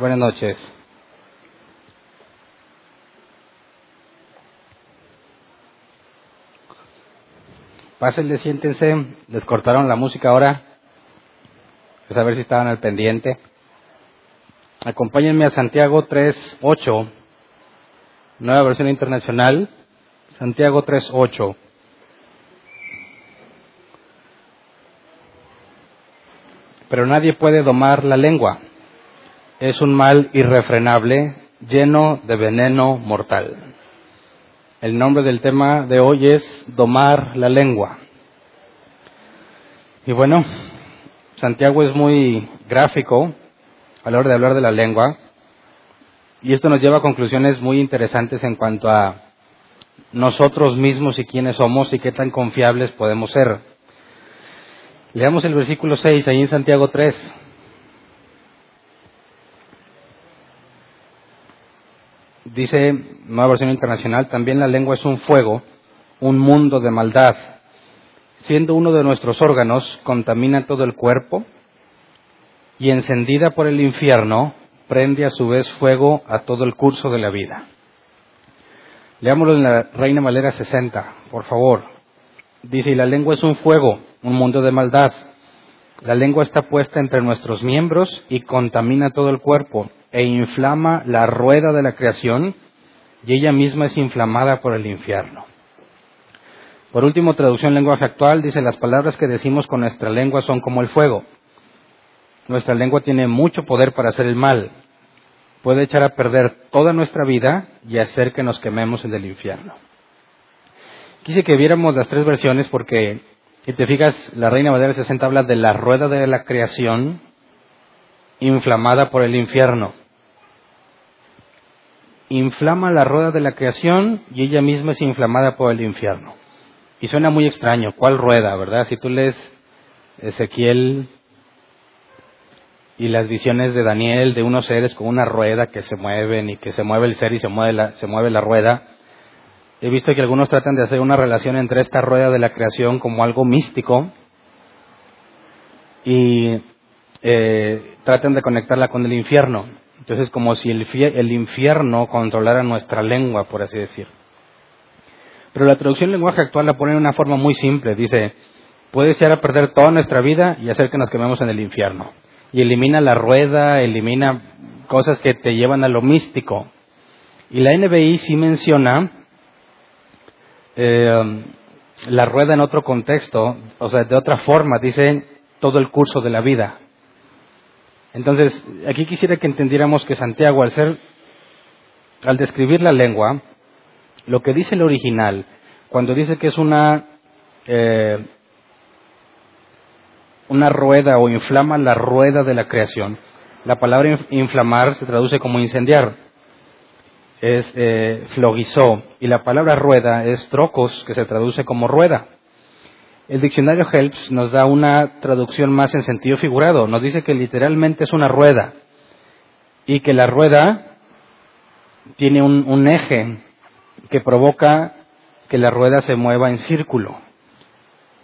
Buenas noches. Pásenle, siéntense. Les cortaron la música ahora. Pues a ver si estaban al pendiente. Acompáñenme a Santiago 3.8, nueva versión internacional. Santiago 3.8. Pero nadie puede domar la lengua es un mal irrefrenable, lleno de veneno mortal. El nombre del tema de hoy es domar la lengua. Y bueno, Santiago es muy gráfico a la hora de hablar de la lengua y esto nos lleva a conclusiones muy interesantes en cuanto a nosotros mismos y quiénes somos y qué tan confiables podemos ser. Leamos el versículo 6 ahí en Santiago 3. Dice Nueva Versión Internacional, también la lengua es un fuego, un mundo de maldad. Siendo uno de nuestros órganos, contamina todo el cuerpo y encendida por el infierno, prende a su vez fuego a todo el curso de la vida. Leámoslo en la Reina Valera 60, por favor. Dice, y la lengua es un fuego, un mundo de maldad. La lengua está puesta entre nuestros miembros y contamina todo el cuerpo e inflama la rueda de la creación y ella misma es inflamada por el infierno. Por último, traducción lenguaje actual dice las palabras que decimos con nuestra lengua son como el fuego. Nuestra lengua tiene mucho poder para hacer el mal. Puede echar a perder toda nuestra vida y hacer que nos quememos en el infierno. Quise que viéramos las tres versiones porque, si te fijas, la Reina Valera 60 habla de la rueda de la creación inflamada por el infierno inflama la rueda de la creación y ella misma es inflamada por el infierno. Y suena muy extraño, ¿cuál rueda, verdad? Si tú lees Ezequiel y las visiones de Daniel de unos seres con una rueda que se mueven y que se mueve el ser y se mueve la, se mueve la rueda, he visto que algunos tratan de hacer una relación entre esta rueda de la creación como algo místico y eh, tratan de conectarla con el infierno. Entonces, como si el, el infierno controlara nuestra lengua, por así decir. Pero la traducción lenguaje actual la pone de una forma muy simple. Dice, puede ser a perder toda nuestra vida y hacer que nos quememos en el infierno. Y elimina la rueda, elimina cosas que te llevan a lo místico. Y la NBI sí menciona eh, la rueda en otro contexto, o sea, de otra forma, dice todo el curso de la vida. Entonces, aquí quisiera que entendiéramos que Santiago, al ser, al describir la lengua, lo que dice el original, cuando dice que es una, eh, una rueda o inflama la rueda de la creación, la palabra inflamar se traduce como incendiar, es eh, flogizó, y la palabra rueda es trocos, que se traduce como rueda. El diccionario Helps nos da una traducción más en sentido figurado. Nos dice que literalmente es una rueda y que la rueda tiene un, eje que provoca que la rueda se mueva en círculo.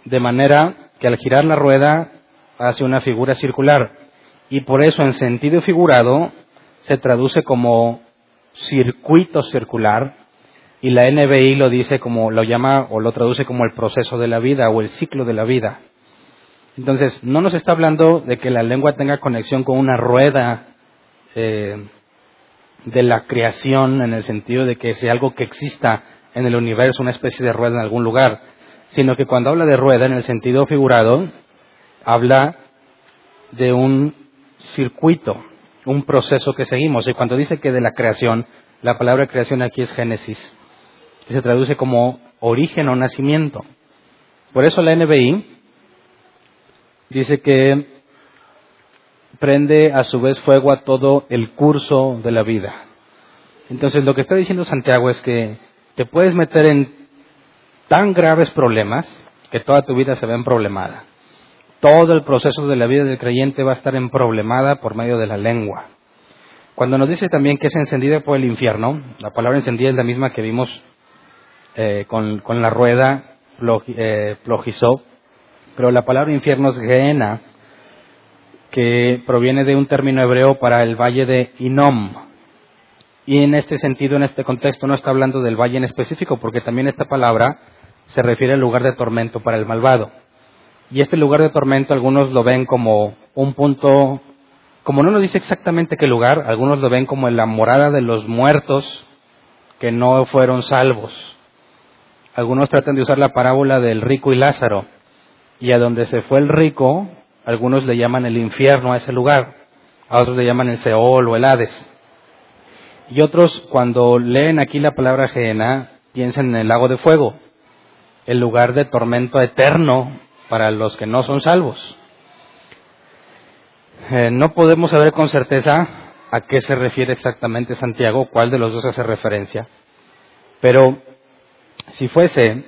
De manera que al girar la rueda hace una figura circular. Y por eso en sentido figurado se traduce como circuito circular y la NBI lo dice como, lo llama o lo traduce como el proceso de la vida o el ciclo de la vida. Entonces, no nos está hablando de que la lengua tenga conexión con una rueda eh, de la creación en el sentido de que sea algo que exista en el universo, una especie de rueda en algún lugar, sino que cuando habla de rueda en el sentido figurado, habla de un circuito, un proceso que seguimos. Y cuando dice que de la creación, la palabra creación aquí es Génesis que se traduce como origen o nacimiento. Por eso la NBI dice que prende a su vez fuego a todo el curso de la vida. Entonces lo que está diciendo Santiago es que te puedes meter en tan graves problemas que toda tu vida se ve problemada. Todo el proceso de la vida del creyente va a estar problemada por medio de la lengua. Cuando nos dice también que es encendida por el infierno, la palabra encendida es la misma que vimos eh, con, la rueda eh, plogizó, pero la palabra infierno es geena, que proviene de un término hebreo para el valle de Inom. Y en este sentido, en este contexto, no está hablando del valle en específico, porque también esta palabra se refiere al lugar de tormento para el malvado. Y este lugar de tormento algunos lo ven como un punto, como no nos dice exactamente qué lugar, algunos lo ven como la morada de los muertos que no fueron salvos. Algunos tratan de usar la parábola del rico y Lázaro. Y a donde se fue el rico, algunos le llaman el infierno a ese lugar, a otros le llaman el Seol o el Hades. Y otros, cuando leen aquí la palabra Gehenna, piensan en el lago de fuego, el lugar de tormento eterno para los que no son salvos. Eh, no podemos saber con certeza a qué se refiere exactamente Santiago, cuál de los dos hace referencia, pero si fuese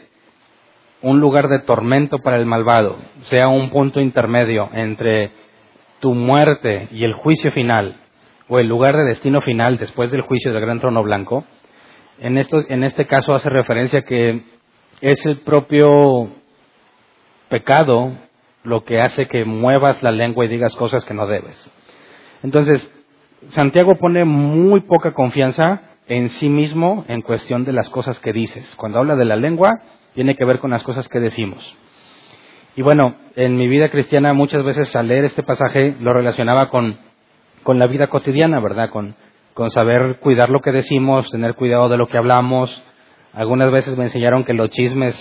un lugar de tormento para el malvado, sea un punto intermedio entre tu muerte y el juicio final, o el lugar de destino final después del juicio del gran trono blanco, en, en este caso hace referencia que es el propio pecado lo que hace que muevas la lengua y digas cosas que no debes. Entonces, Santiago pone muy poca confianza en sí mismo en cuestión de las cosas que dices. Cuando habla de la lengua, tiene que ver con las cosas que decimos. Y bueno, en mi vida cristiana muchas veces al leer este pasaje lo relacionaba con, con la vida cotidiana, ¿verdad? Con, con saber cuidar lo que decimos, tener cuidado de lo que hablamos. Algunas veces me enseñaron que los chismes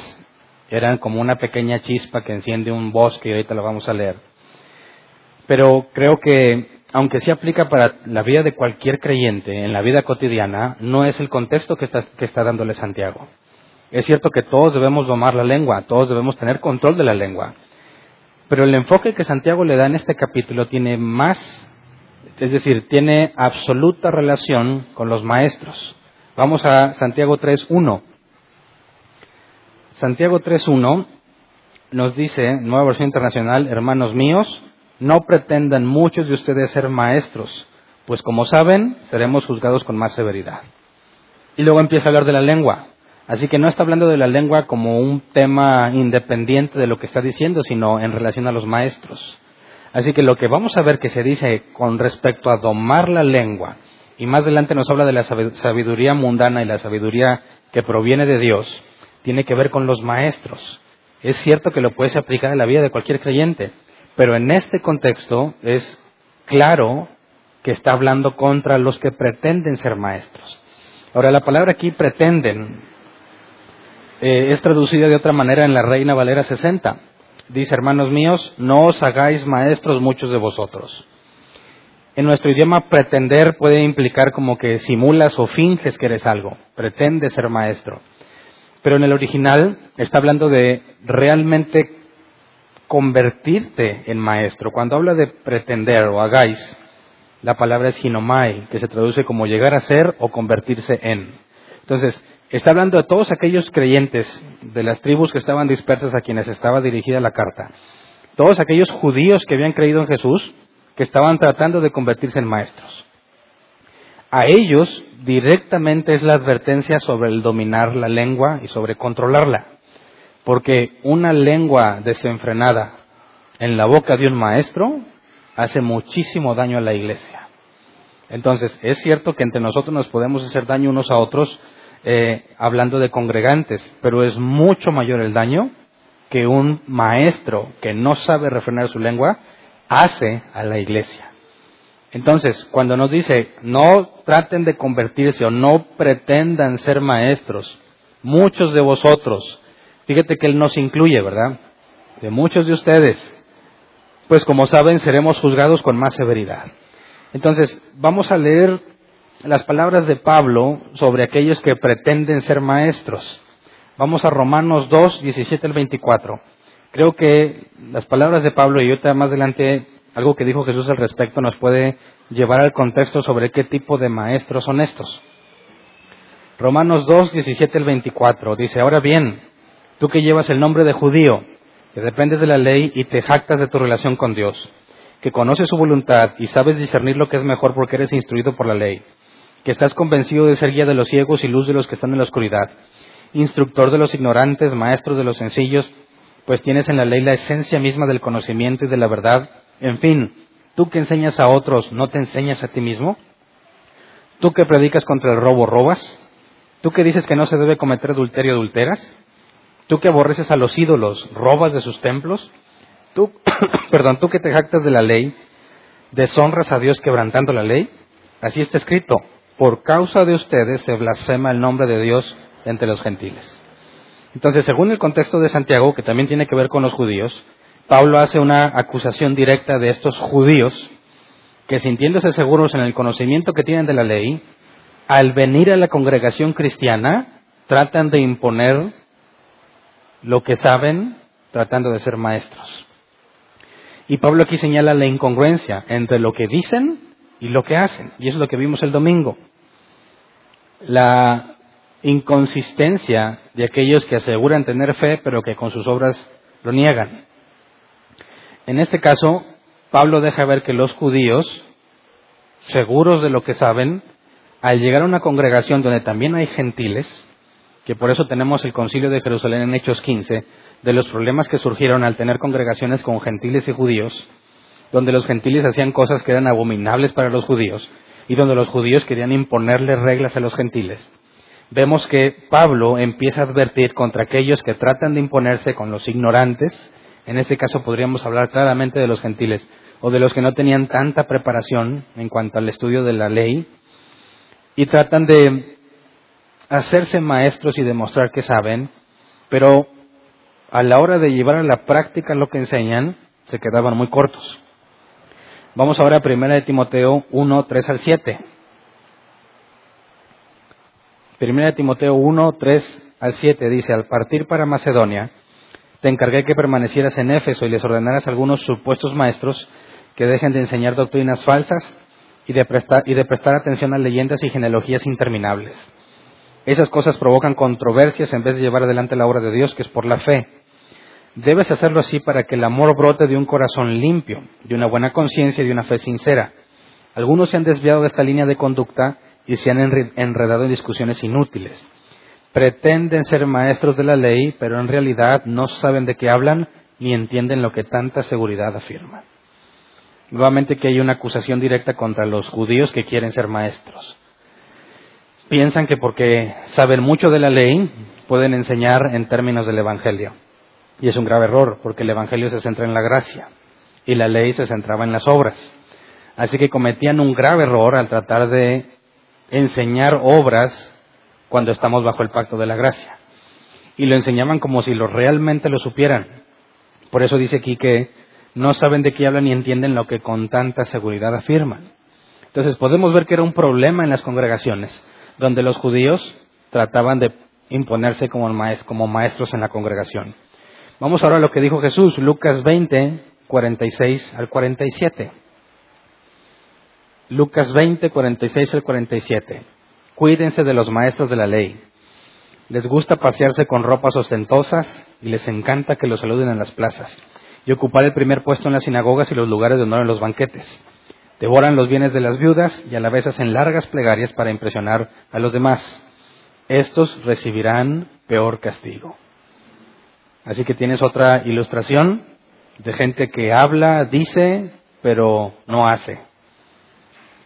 eran como una pequeña chispa que enciende un bosque y ahorita lo vamos a leer. Pero creo que, aunque sí aplica para la vida de cualquier creyente, en la vida cotidiana, no es el contexto que está, que está dándole Santiago. Es cierto que todos debemos domar la lengua, todos debemos tener control de la lengua. Pero el enfoque que Santiago le da en este capítulo tiene más, es decir, tiene absoluta relación con los maestros. Vamos a Santiago 3.1. Santiago 3.1 nos dice, nueva versión internacional, hermanos míos, no pretendan muchos de ustedes ser maestros, pues como saben, seremos juzgados con más severidad. Y luego empieza a hablar de la lengua. Así que no está hablando de la lengua como un tema independiente de lo que está diciendo, sino en relación a los maestros. Así que lo que vamos a ver que se dice con respecto a domar la lengua, y más adelante nos habla de la sabiduría mundana y la sabiduría que proviene de Dios, tiene que ver con los maestros. Es cierto que lo puedes aplicar en la vida de cualquier creyente, pero en este contexto es claro que está hablando contra los que pretenden ser maestros. Ahora, la palabra aquí pretenden eh, es traducida de otra manera en la Reina Valera 60. Dice, hermanos míos, no os hagáis maestros muchos de vosotros. En nuestro idioma, pretender puede implicar como que simulas o finges que eres algo, pretende ser maestro. Pero en el original está hablando de realmente convertirte en maestro. Cuando habla de pretender o hagáis, la palabra es hinomai, que se traduce como llegar a ser o convertirse en. Entonces, está hablando de todos aquellos creyentes de las tribus que estaban dispersas a quienes estaba dirigida la carta. Todos aquellos judíos que habían creído en Jesús, que estaban tratando de convertirse en maestros. A ellos directamente es la advertencia sobre el dominar la lengua y sobre controlarla. Porque una lengua desenfrenada en la boca de un maestro hace muchísimo daño a la iglesia. Entonces, es cierto que entre nosotros nos podemos hacer daño unos a otros eh, hablando de congregantes, pero es mucho mayor el daño que un maestro que no sabe refrenar su lengua hace a la iglesia. Entonces, cuando nos dice, no traten de convertirse o no pretendan ser maestros, muchos de vosotros, fíjate que Él nos incluye, ¿verdad? De muchos de ustedes, pues como saben, seremos juzgados con más severidad. Entonces, vamos a leer las palabras de Pablo sobre aquellos que pretenden ser maestros. Vamos a Romanos 2, 17 al 24. Creo que las palabras de Pablo y ahorita más adelante algo que dijo Jesús al respecto nos puede llevar al contexto sobre qué tipo de maestros son estos. Romanos 2, 17 al 24 dice, ahora bien, tú que llevas el nombre de judío, que dependes de la ley y te jactas de tu relación con Dios, que conoces su voluntad y sabes discernir lo que es mejor porque eres instruido por la ley, que estás convencido de ser guía de los ciegos y luz de los que están en la oscuridad, instructor de los ignorantes, maestro de los sencillos, pues tienes en la ley la esencia misma del conocimiento y de la verdad. En fin, tú que enseñas a otros, ¿no te enseñas a ti mismo? ¿Tú que predicas contra el robo, robas? ¿Tú que dices que no se debe cometer adulterio, adulteras? ¿Tú que aborreces a los ídolos, robas de sus templos? Tú, perdón, tú que te jactas de la ley, deshonras a Dios quebrantando la ley? Así está escrito, por causa de ustedes se blasfema el nombre de Dios entre los gentiles. Entonces, según el contexto de Santiago, que también tiene que ver con los judíos, Pablo hace una acusación directa de estos judíos que sintiéndose seguros en el conocimiento que tienen de la ley, al venir a la congregación cristiana, tratan de imponer lo que saben, tratando de ser maestros. Y Pablo aquí señala la incongruencia entre lo que dicen y lo que hacen. Y eso es lo que vimos el domingo. La inconsistencia de aquellos que aseguran tener fe, pero que con sus obras lo niegan. En este caso, Pablo deja ver que los judíos, seguros de lo que saben, al llegar a una congregación donde también hay gentiles, que por eso tenemos el concilio de Jerusalén en Hechos 15, de los problemas que surgieron al tener congregaciones con gentiles y judíos, donde los gentiles hacían cosas que eran abominables para los judíos y donde los judíos querían imponerle reglas a los gentiles. Vemos que Pablo empieza a advertir contra aquellos que tratan de imponerse con los ignorantes, en este caso podríamos hablar claramente de los gentiles, o de los que no tenían tanta preparación en cuanto al estudio de la ley, y tratan de hacerse maestros y demostrar que saben, pero a la hora de llevar a la práctica lo que enseñan, se quedaban muy cortos. Vamos ahora a 1 de Timoteo 1, 3 al 7. 1 de Timoteo 1, 3 al 7 dice, al partir para Macedonia, te encargué que permanecieras en Éfeso y les ordenaras a algunos supuestos maestros que dejen de enseñar doctrinas falsas y de, prestar, y de prestar atención a leyendas y genealogías interminables. Esas cosas provocan controversias en vez de llevar adelante la obra de Dios, que es por la fe. Debes hacerlo así para que el amor brote de un corazón limpio, de una buena conciencia y de una fe sincera. Algunos se han desviado de esta línea de conducta y se han enredado en discusiones inútiles. Pretenden ser maestros de la ley, pero en realidad no saben de qué hablan ni entienden lo que tanta seguridad afirman. Nuevamente que hay una acusación directa contra los judíos que quieren ser maestros. Piensan que porque saben mucho de la ley pueden enseñar en términos del Evangelio. Y es un grave error, porque el Evangelio se centra en la gracia y la ley se centraba en las obras. Así que cometían un grave error al tratar de enseñar obras cuando estamos bajo el pacto de la gracia. Y lo enseñaban como si lo realmente lo supieran. Por eso dice aquí que no saben de qué hablan ni entienden lo que con tanta seguridad afirman. Entonces podemos ver que era un problema en las congregaciones, donde los judíos trataban de imponerse como, maestros en la congregación. Vamos ahora a lo que dijo Jesús, Lucas 20, 46 al 47. Lucas 20, 46 al 47. Cuídense de los maestros de la ley. Les gusta pasearse con ropas ostentosas y les encanta que los saluden en las plazas y ocupar el primer puesto en las sinagogas y los lugares de honor en los banquetes. Devoran los bienes de las viudas y a la vez hacen largas plegarias para impresionar a los demás. Estos recibirán peor castigo. Así que tienes otra ilustración de gente que habla, dice, pero no hace.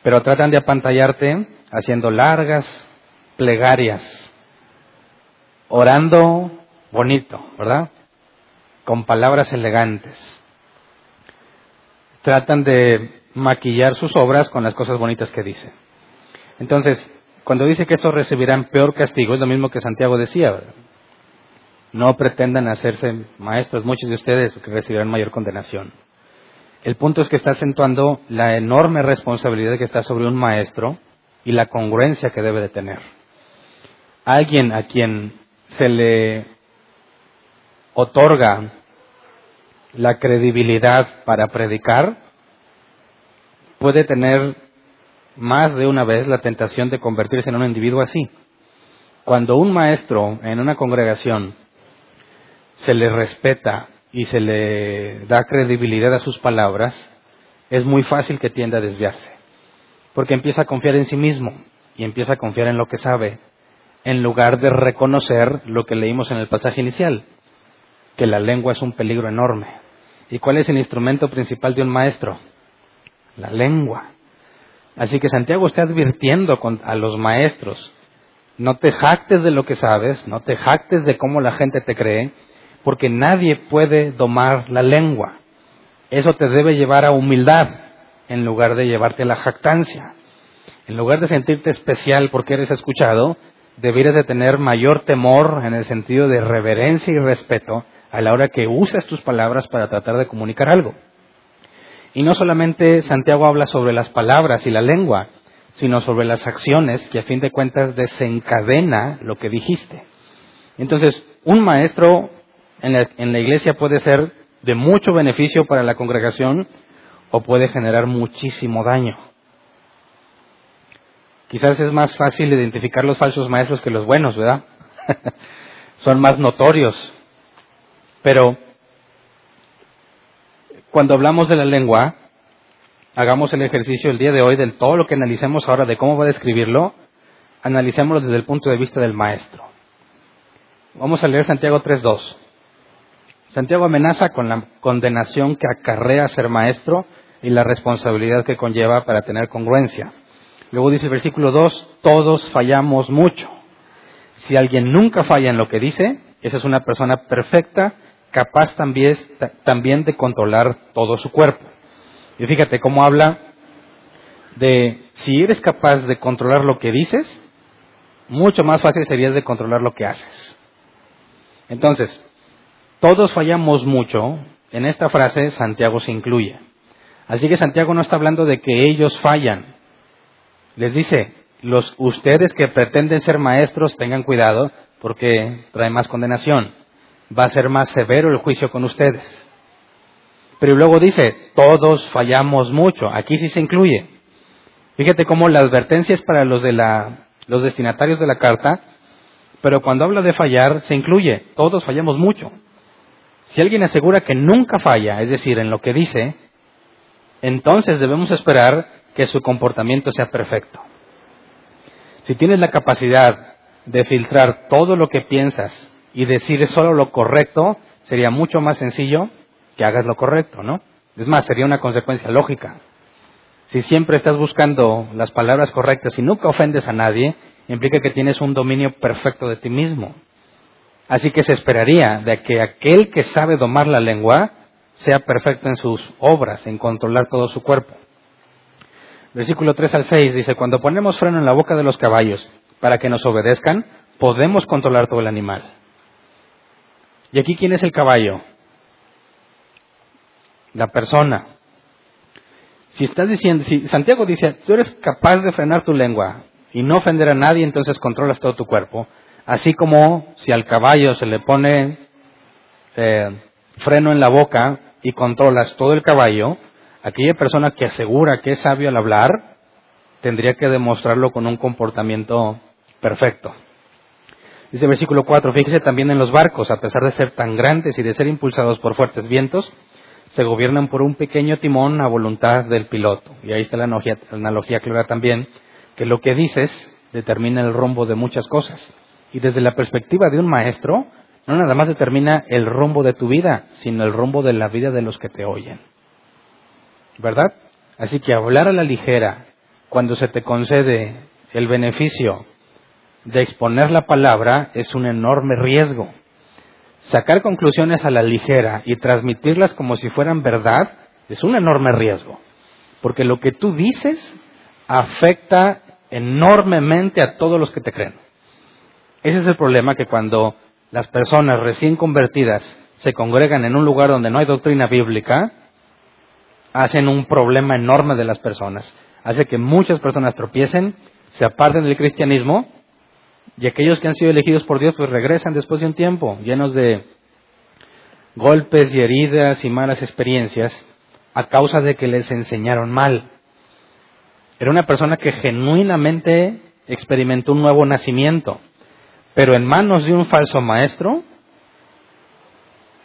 Pero tratan de apantallarte haciendo largas plegarias, orando bonito, ¿verdad? Con palabras elegantes. Tratan de maquillar sus obras con las cosas bonitas que dice. Entonces, cuando dice que estos recibirán peor castigo, es lo mismo que Santiago decía. ¿verdad? No pretendan hacerse maestros, muchos de ustedes recibirán mayor condenación. El punto es que está acentuando la enorme responsabilidad que está sobre un maestro y la congruencia que debe de tener. Alguien a quien se le otorga la credibilidad para predicar, puede tener más de una vez la tentación de convertirse en un individuo así. Cuando un maestro en una congregación se le respeta y se le da credibilidad a sus palabras, es muy fácil que tienda a desviarse. Porque empieza a confiar en sí mismo y empieza a confiar en lo que sabe, en lugar de reconocer lo que leímos en el pasaje inicial, que la lengua es un peligro enorme. ¿Y cuál es el instrumento principal de un maestro? La lengua. Así que Santiago está advirtiendo a los maestros, no te jactes de lo que sabes, no te jactes de cómo la gente te cree, porque nadie puede domar la lengua. Eso te debe llevar a humildad en lugar de llevarte a la jactancia. En lugar de sentirte especial porque eres escuchado, deberías de tener mayor temor en el sentido de reverencia y respeto a la hora que usas tus palabras para tratar de comunicar algo. Y no solamente Santiago habla sobre las palabras y la lengua, sino sobre las acciones que a fin de cuentas desencadena lo que dijiste. Entonces, un maestro en la, iglesia puede ser de mucho beneficio para la congregación o puede generar muchísimo daño. Quizás es más fácil identificar los falsos maestros que los buenos, ¿verdad? Son más notorios. Pero cuando hablamos de la lengua, hagamos el ejercicio el día de hoy de todo lo que analicemos ahora de cómo va a describirlo, analicémoslo desde el punto de vista del maestro. Vamos a leer Santiago 3.2. Santiago amenaza con la condenación que acarrea ser maestro y la responsabilidad que conlleva para tener congruencia. Luego dice el versículo 2, todos fallamos mucho. Si alguien nunca falla en lo que dice, esa es una persona perfecta, capaz también, también de controlar todo su cuerpo. Y fíjate cómo habla de si eres capaz de controlar lo que dices, mucho más fácil sería de controlar lo que haces. Entonces, todos fallamos mucho. En esta frase Santiago se incluye. Así que Santiago no está hablando de que ellos fallan, les dice, los ustedes que pretenden ser maestros tengan cuidado porque trae más condenación. Va a ser más severo el juicio con ustedes. Pero luego dice, todos fallamos mucho. Aquí sí se incluye. Fíjate cómo la advertencia es para los de la, los destinatarios de la carta, pero cuando habla de fallar se incluye, todos fallamos mucho. Si alguien asegura que nunca falla, es decir, en lo que dice, entonces debemos esperar que su comportamiento sea perfecto. Si tienes la capacidad de filtrar todo lo que piensas y decir solo lo correcto, sería mucho más sencillo que hagas lo correcto, ¿no? Es más, sería una consecuencia lógica. Si siempre estás buscando las palabras correctas y nunca ofendes a nadie, implica que tienes un dominio perfecto de ti mismo. Así que se esperaría de que aquel que sabe domar la lengua sea perfecto en sus obras, en controlar todo su cuerpo. Versículo 3 al 6 dice, cuando ponemos freno en la boca de los caballos para que nos obedezcan, podemos controlar todo el animal. ¿Y aquí quién es el caballo? La persona. Si estás diciendo, si Santiago dice, tú eres capaz de frenar tu lengua y no ofender a nadie, entonces controlas todo tu cuerpo. Así como si al caballo se le pone eh, freno en la boca y controlas todo el caballo, aquella persona que asegura que es sabio al hablar, tendría que demostrarlo con un comportamiento perfecto. Dice versículo 4, fíjese también en los barcos, a pesar de ser tan grandes y de ser impulsados por fuertes vientos, se gobiernan por un pequeño timón a voluntad del piloto. Y ahí está la analogía, la analogía clara también, que lo que dices determina el rumbo de muchas cosas. Y desde la perspectiva de un maestro, no nada más determina el rumbo de tu vida, sino el rumbo de la vida de los que te oyen. ¿verdad? Así que hablar a la ligera, cuando se te concede el beneficio de exponer la palabra, es un enorme riesgo. Sacar conclusiones a la ligera y transmitirlas como si fueran verdad es un enorme riesgo. Porque lo que tú dices afecta enormemente a todos los que te creen. Ese es el problema que cuando las personas recién convertidas se congregan en un lugar donde no hay doctrina bíblica, hacen un problema enorme de las personas. Hace que muchas personas tropiecen, se aparten del cristianismo y aquellos que han sido elegidos por Dios pues regresan después de un tiempo llenos de, golpes y heridas y malas experiencias a causa de que les enseñaron mal. Era una persona que genuinamente experimentó un nuevo nacimiento, pero en manos de un falso maestro,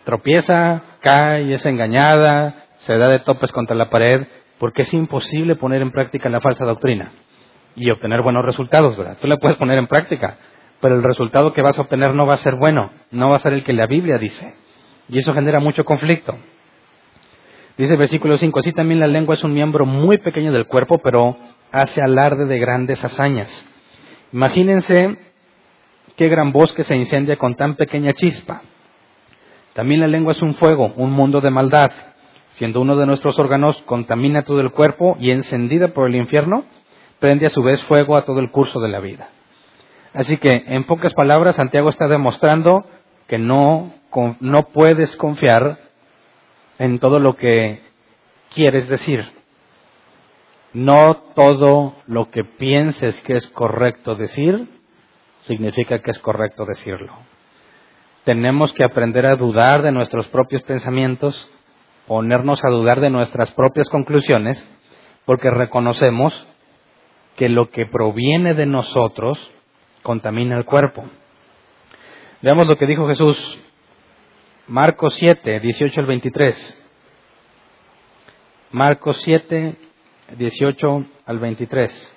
tropieza, cae, es engañada, se da de topes contra la pared, porque es imposible poner en práctica la falsa doctrina y obtener buenos resultados, ¿verdad? Tú la puedes poner en práctica, pero el resultado que vas a obtener no va a ser bueno, no va a ser el que la Biblia dice. Y eso genera mucho conflicto. Dice el versículo 5, así también la lengua es un miembro muy pequeño del cuerpo, pero hace alarde de grandes hazañas. Imagínense qué gran bosque se incendia con tan pequeña chispa. También la lengua es un fuego, un mundo de maldad. Siendo uno de nuestros órganos, contamina todo el cuerpo y encendida por el infierno, prende a su vez fuego a todo el curso de la vida. Así que, en pocas palabras, Santiago está demostrando que no, no puedes confiar en todo lo que quieres decir. No todo lo que pienses que es correcto decir significa que es correcto decirlo. Tenemos que aprender a dudar de nuestros propios pensamientos, ponernos a dudar de nuestras propias conclusiones, porque reconocemos que lo que proviene de nosotros contamina el cuerpo. Veamos lo que dijo Jesús, Marcos 7, 18 al 23. Marcos 7, 18 al 23.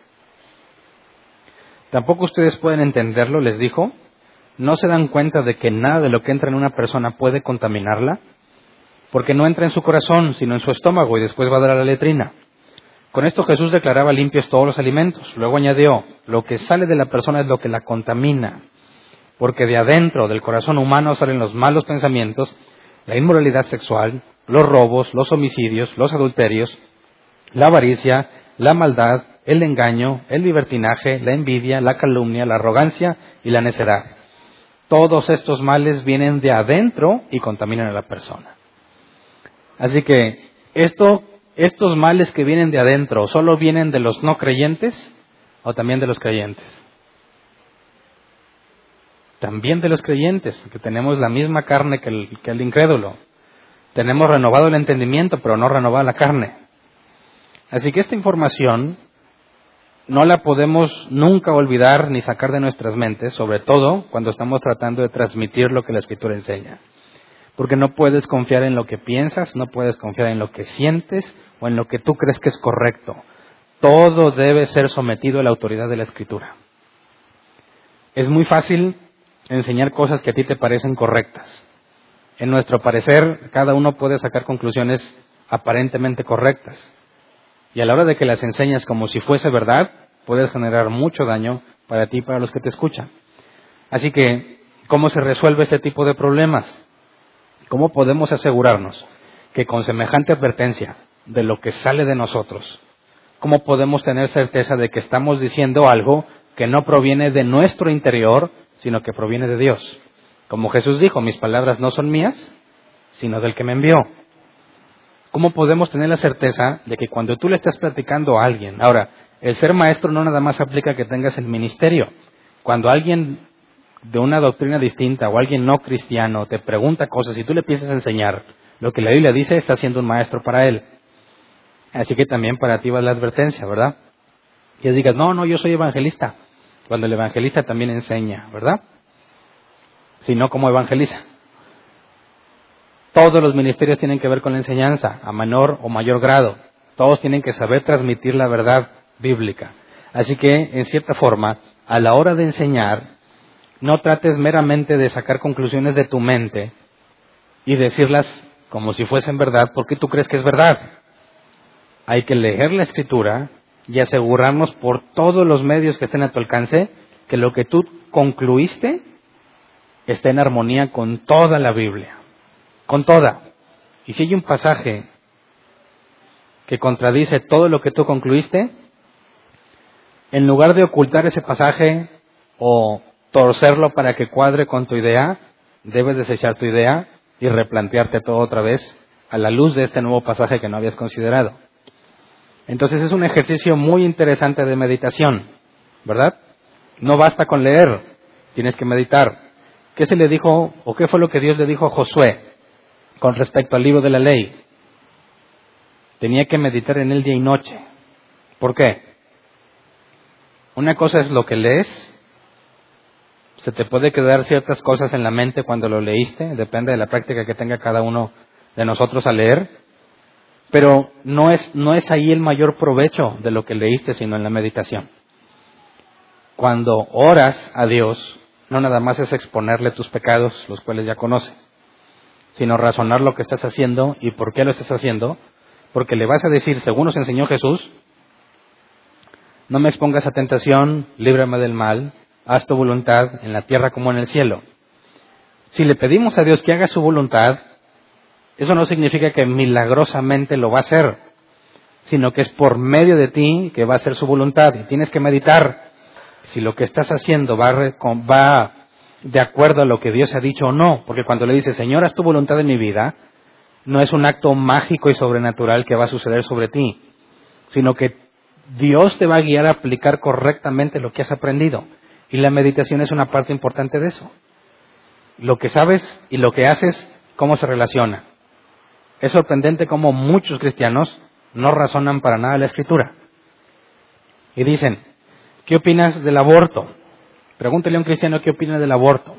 Tampoco ustedes pueden entenderlo, les dijo. ¿No se dan cuenta de que nada de lo que entra en una persona puede contaminarla? Porque no entra en su corazón, sino en su estómago y después va a dar a la letrina. Con esto Jesús declaraba limpios todos los alimentos. Luego añadió, lo que sale de la persona es lo que la contamina, porque de adentro del corazón humano salen los malos pensamientos, la inmoralidad sexual, los robos, los homicidios, los adulterios, la avaricia, la maldad, el engaño, el libertinaje, la envidia, la calumnia, la arrogancia y la necedad. Todos estos males vienen de adentro y contaminan a la persona. Así que esto estos males que vienen de adentro solo vienen de los no creyentes o también de los creyentes. También de los creyentes, que tenemos la misma carne que el, que el incrédulo. Tenemos renovado el entendimiento, pero no renovada la carne. Así que esta información no la podemos nunca olvidar ni sacar de nuestras mentes, sobre todo cuando estamos tratando de transmitir lo que la Escritura enseña. Porque no puedes confiar en lo que piensas, no puedes confiar en lo que sientes o en lo que tú crees que es correcto. Todo debe ser sometido a la autoridad de la Escritura. Es muy fácil enseñar cosas que a ti te parecen correctas. En nuestro parecer, cada uno puede sacar conclusiones aparentemente correctas. Y a la hora de que las enseñas como si fuese verdad, puedes generar mucho daño para ti y para los que te escuchan. Así que, ¿cómo se resuelve este tipo de problemas? ¿Cómo podemos asegurarnos que con semejante advertencia de lo que sale de nosotros, cómo podemos tener certeza de que estamos diciendo algo que no proviene de nuestro interior, sino que proviene de Dios? Como Jesús dijo, mis palabras no son mías, sino del que me envió. ¿Cómo podemos tener la certeza de que cuando tú le estás platicando a alguien, ahora, el ser maestro no nada más aplica que tengas el ministerio. Cuando alguien de una doctrina distinta o alguien no cristiano te pregunta cosas y tú le a enseñar lo que la Biblia dice, está siendo un maestro para él. Así que también para ti va la advertencia, ¿verdad? Que digas, no, no, yo soy evangelista. Cuando el evangelista también enseña, ¿verdad? Si no, ¿cómo evangeliza? Todos los ministerios tienen que ver con la enseñanza, a menor o mayor grado. Todos tienen que saber transmitir la verdad bíblica. Así que, en cierta forma, a la hora de enseñar, no trates meramente de sacar conclusiones de tu mente y decirlas como si fuesen verdad porque tú crees que es verdad. Hay que leer la escritura y asegurarnos por todos los medios que estén a tu alcance que lo que tú concluiste está en armonía con toda la Biblia, con toda. Y si hay un pasaje que contradice todo lo que tú concluiste, en lugar de ocultar ese pasaje o torcerlo para que cuadre con tu idea, debes desechar tu idea y replantearte todo otra vez a la luz de este nuevo pasaje que no habías considerado. Entonces es un ejercicio muy interesante de meditación, ¿verdad? No basta con leer, tienes que meditar. ¿Qué se le dijo o qué fue lo que Dios le dijo a Josué? con respecto al libro de la ley. Tenía que meditar en él día y noche. ¿Por qué? Una cosa es lo que lees, se te puede quedar ciertas cosas en la mente cuando lo leíste, depende de la práctica que tenga cada uno de nosotros a leer, pero no es, no es ahí el mayor provecho de lo que leíste, sino en la meditación. Cuando oras a Dios, no nada más es exponerle tus pecados, los cuales ya conoce, sino razonar lo que estás haciendo y por qué lo estás haciendo, porque le vas a decir, según nos enseñó Jesús, no me expongas a tentación, líbrame del mal, haz tu voluntad en la tierra como en el cielo. Si le pedimos a Dios que haga su voluntad, eso no significa que milagrosamente lo va a hacer, sino que es por medio de ti que va a hacer su voluntad. Y tienes que meditar si lo que estás haciendo va, va de acuerdo a lo que Dios ha dicho o no. Porque cuando le dices, Señor, haz tu voluntad en mi vida, no es un acto mágico y sobrenatural que va a suceder sobre ti, sino que Dios te va a guiar a aplicar correctamente lo que has aprendido. Y la meditación es una parte importante de eso. Lo que sabes y lo que haces, cómo se relaciona. Es sorprendente cómo muchos cristianos no razonan para nada la escritura. Y dicen, ¿qué opinas del aborto? Pregúntele a un cristiano qué opina del aborto.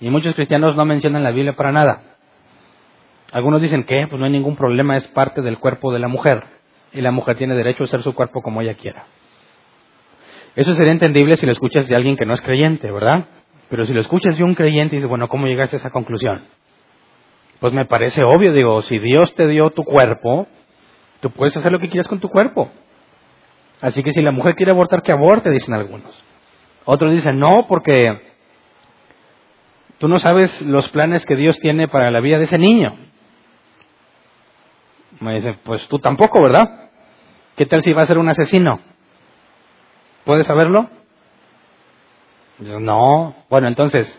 Y muchos cristianos no mencionan la Biblia para nada. Algunos dicen que pues no hay ningún problema, es parte del cuerpo de la mujer. Y la mujer tiene derecho a ser su cuerpo como ella quiera. Eso sería entendible si lo escuchas de alguien que no es creyente, ¿verdad? Pero si lo escuchas de un creyente y dices, bueno, ¿cómo llegaste a esa conclusión? Pues me parece obvio, digo, si Dios te dio tu cuerpo, tú puedes hacer lo que quieras con tu cuerpo. Así que si la mujer quiere abortar, que aborte, dicen algunos. Otros dicen, no, porque tú no sabes los planes que Dios tiene para la vida de ese niño. Me dicen, pues tú tampoco, ¿verdad? ¿Qué tal si va a ser un asesino? ¿Puedes saberlo? No. Bueno, entonces,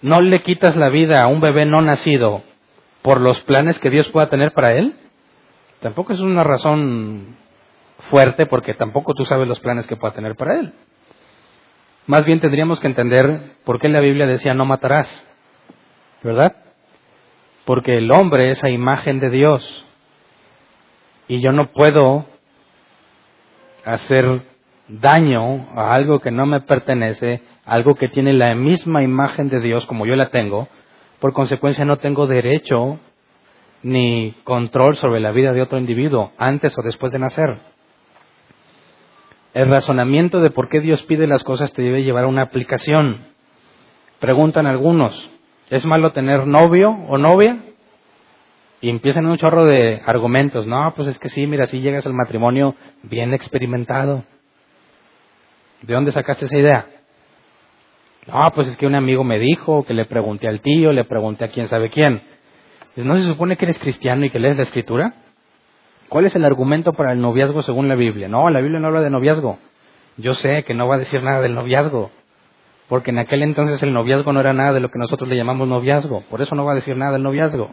¿no le quitas la vida a un bebé no nacido por los planes que Dios pueda tener para él? Tampoco es una razón fuerte porque tampoco tú sabes los planes que pueda tener para él. Más bien tendríamos que entender por qué la Biblia decía no matarás, ¿verdad? Porque el hombre es a imagen de Dios y yo no puedo hacer daño a algo que no me pertenece, algo que tiene la misma imagen de Dios como yo la tengo, por consecuencia no tengo derecho ni control sobre la vida de otro individuo antes o después de nacer. El razonamiento de por qué Dios pide las cosas te debe llevar a una aplicación. Preguntan algunos, ¿es malo tener novio o novia? Y empiezan un chorro de argumentos. No, pues es que sí, mira, si llegas al matrimonio bien experimentado. ¿De dónde sacaste esa idea? No, pues es que un amigo me dijo, que le pregunté al tío, le pregunté a quién sabe quién. ¿No se supone que eres cristiano y que lees la escritura? ¿Cuál es el argumento para el noviazgo según la Biblia? No, la Biblia no habla de noviazgo. Yo sé que no va a decir nada del noviazgo, porque en aquel entonces el noviazgo no era nada de lo que nosotros le llamamos noviazgo, por eso no va a decir nada del noviazgo.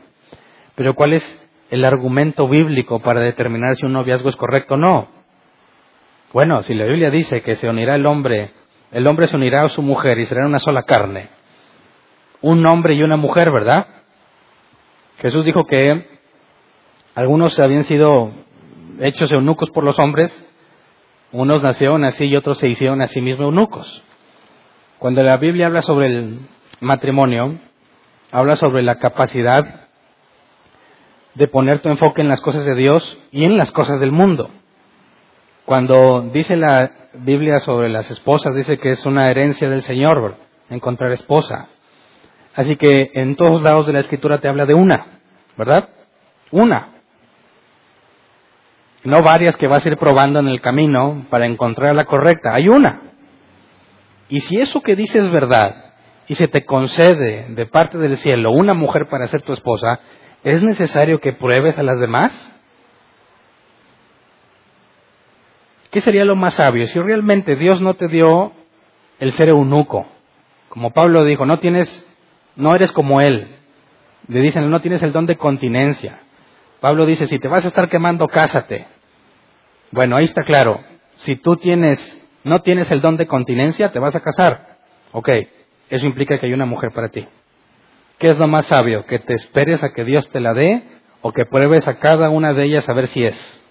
Pero ¿cuál es el argumento bíblico para determinar si un noviazgo es correcto o no? Bueno, si la Biblia dice que se unirá el hombre, el hombre se unirá a su mujer y será una sola carne, un hombre y una mujer, ¿verdad? Jesús dijo que algunos habían sido hechos eunucos por los hombres, unos nacieron así y otros se hicieron a sí mismos eunucos. Cuando la Biblia habla sobre el matrimonio, habla sobre la capacidad de poner tu enfoque en las cosas de Dios y en las cosas del mundo. Cuando dice la Biblia sobre las esposas, dice que es una herencia del Señor encontrar esposa. Así que en todos lados de la escritura te habla de una, ¿verdad? Una. No varias que vas a ir probando en el camino para encontrar la correcta. Hay una. Y si eso que dices es verdad y se te concede de parte del cielo una mujer para ser tu esposa, ¿es necesario que pruebes a las demás? ¿Qué sería lo más sabio? Si realmente Dios no te dio el ser eunuco, como Pablo dijo, no tienes, no eres como él. Le dicen, no tienes el don de continencia. Pablo dice, si te vas a estar quemando, cásate. Bueno, ahí está claro. Si tú tienes, no tienes el don de continencia, te vas a casar. Ok, eso implica que hay una mujer para ti. ¿Qué es lo más sabio? ¿Que te esperes a que Dios te la dé o que pruebes a cada una de ellas a ver si es?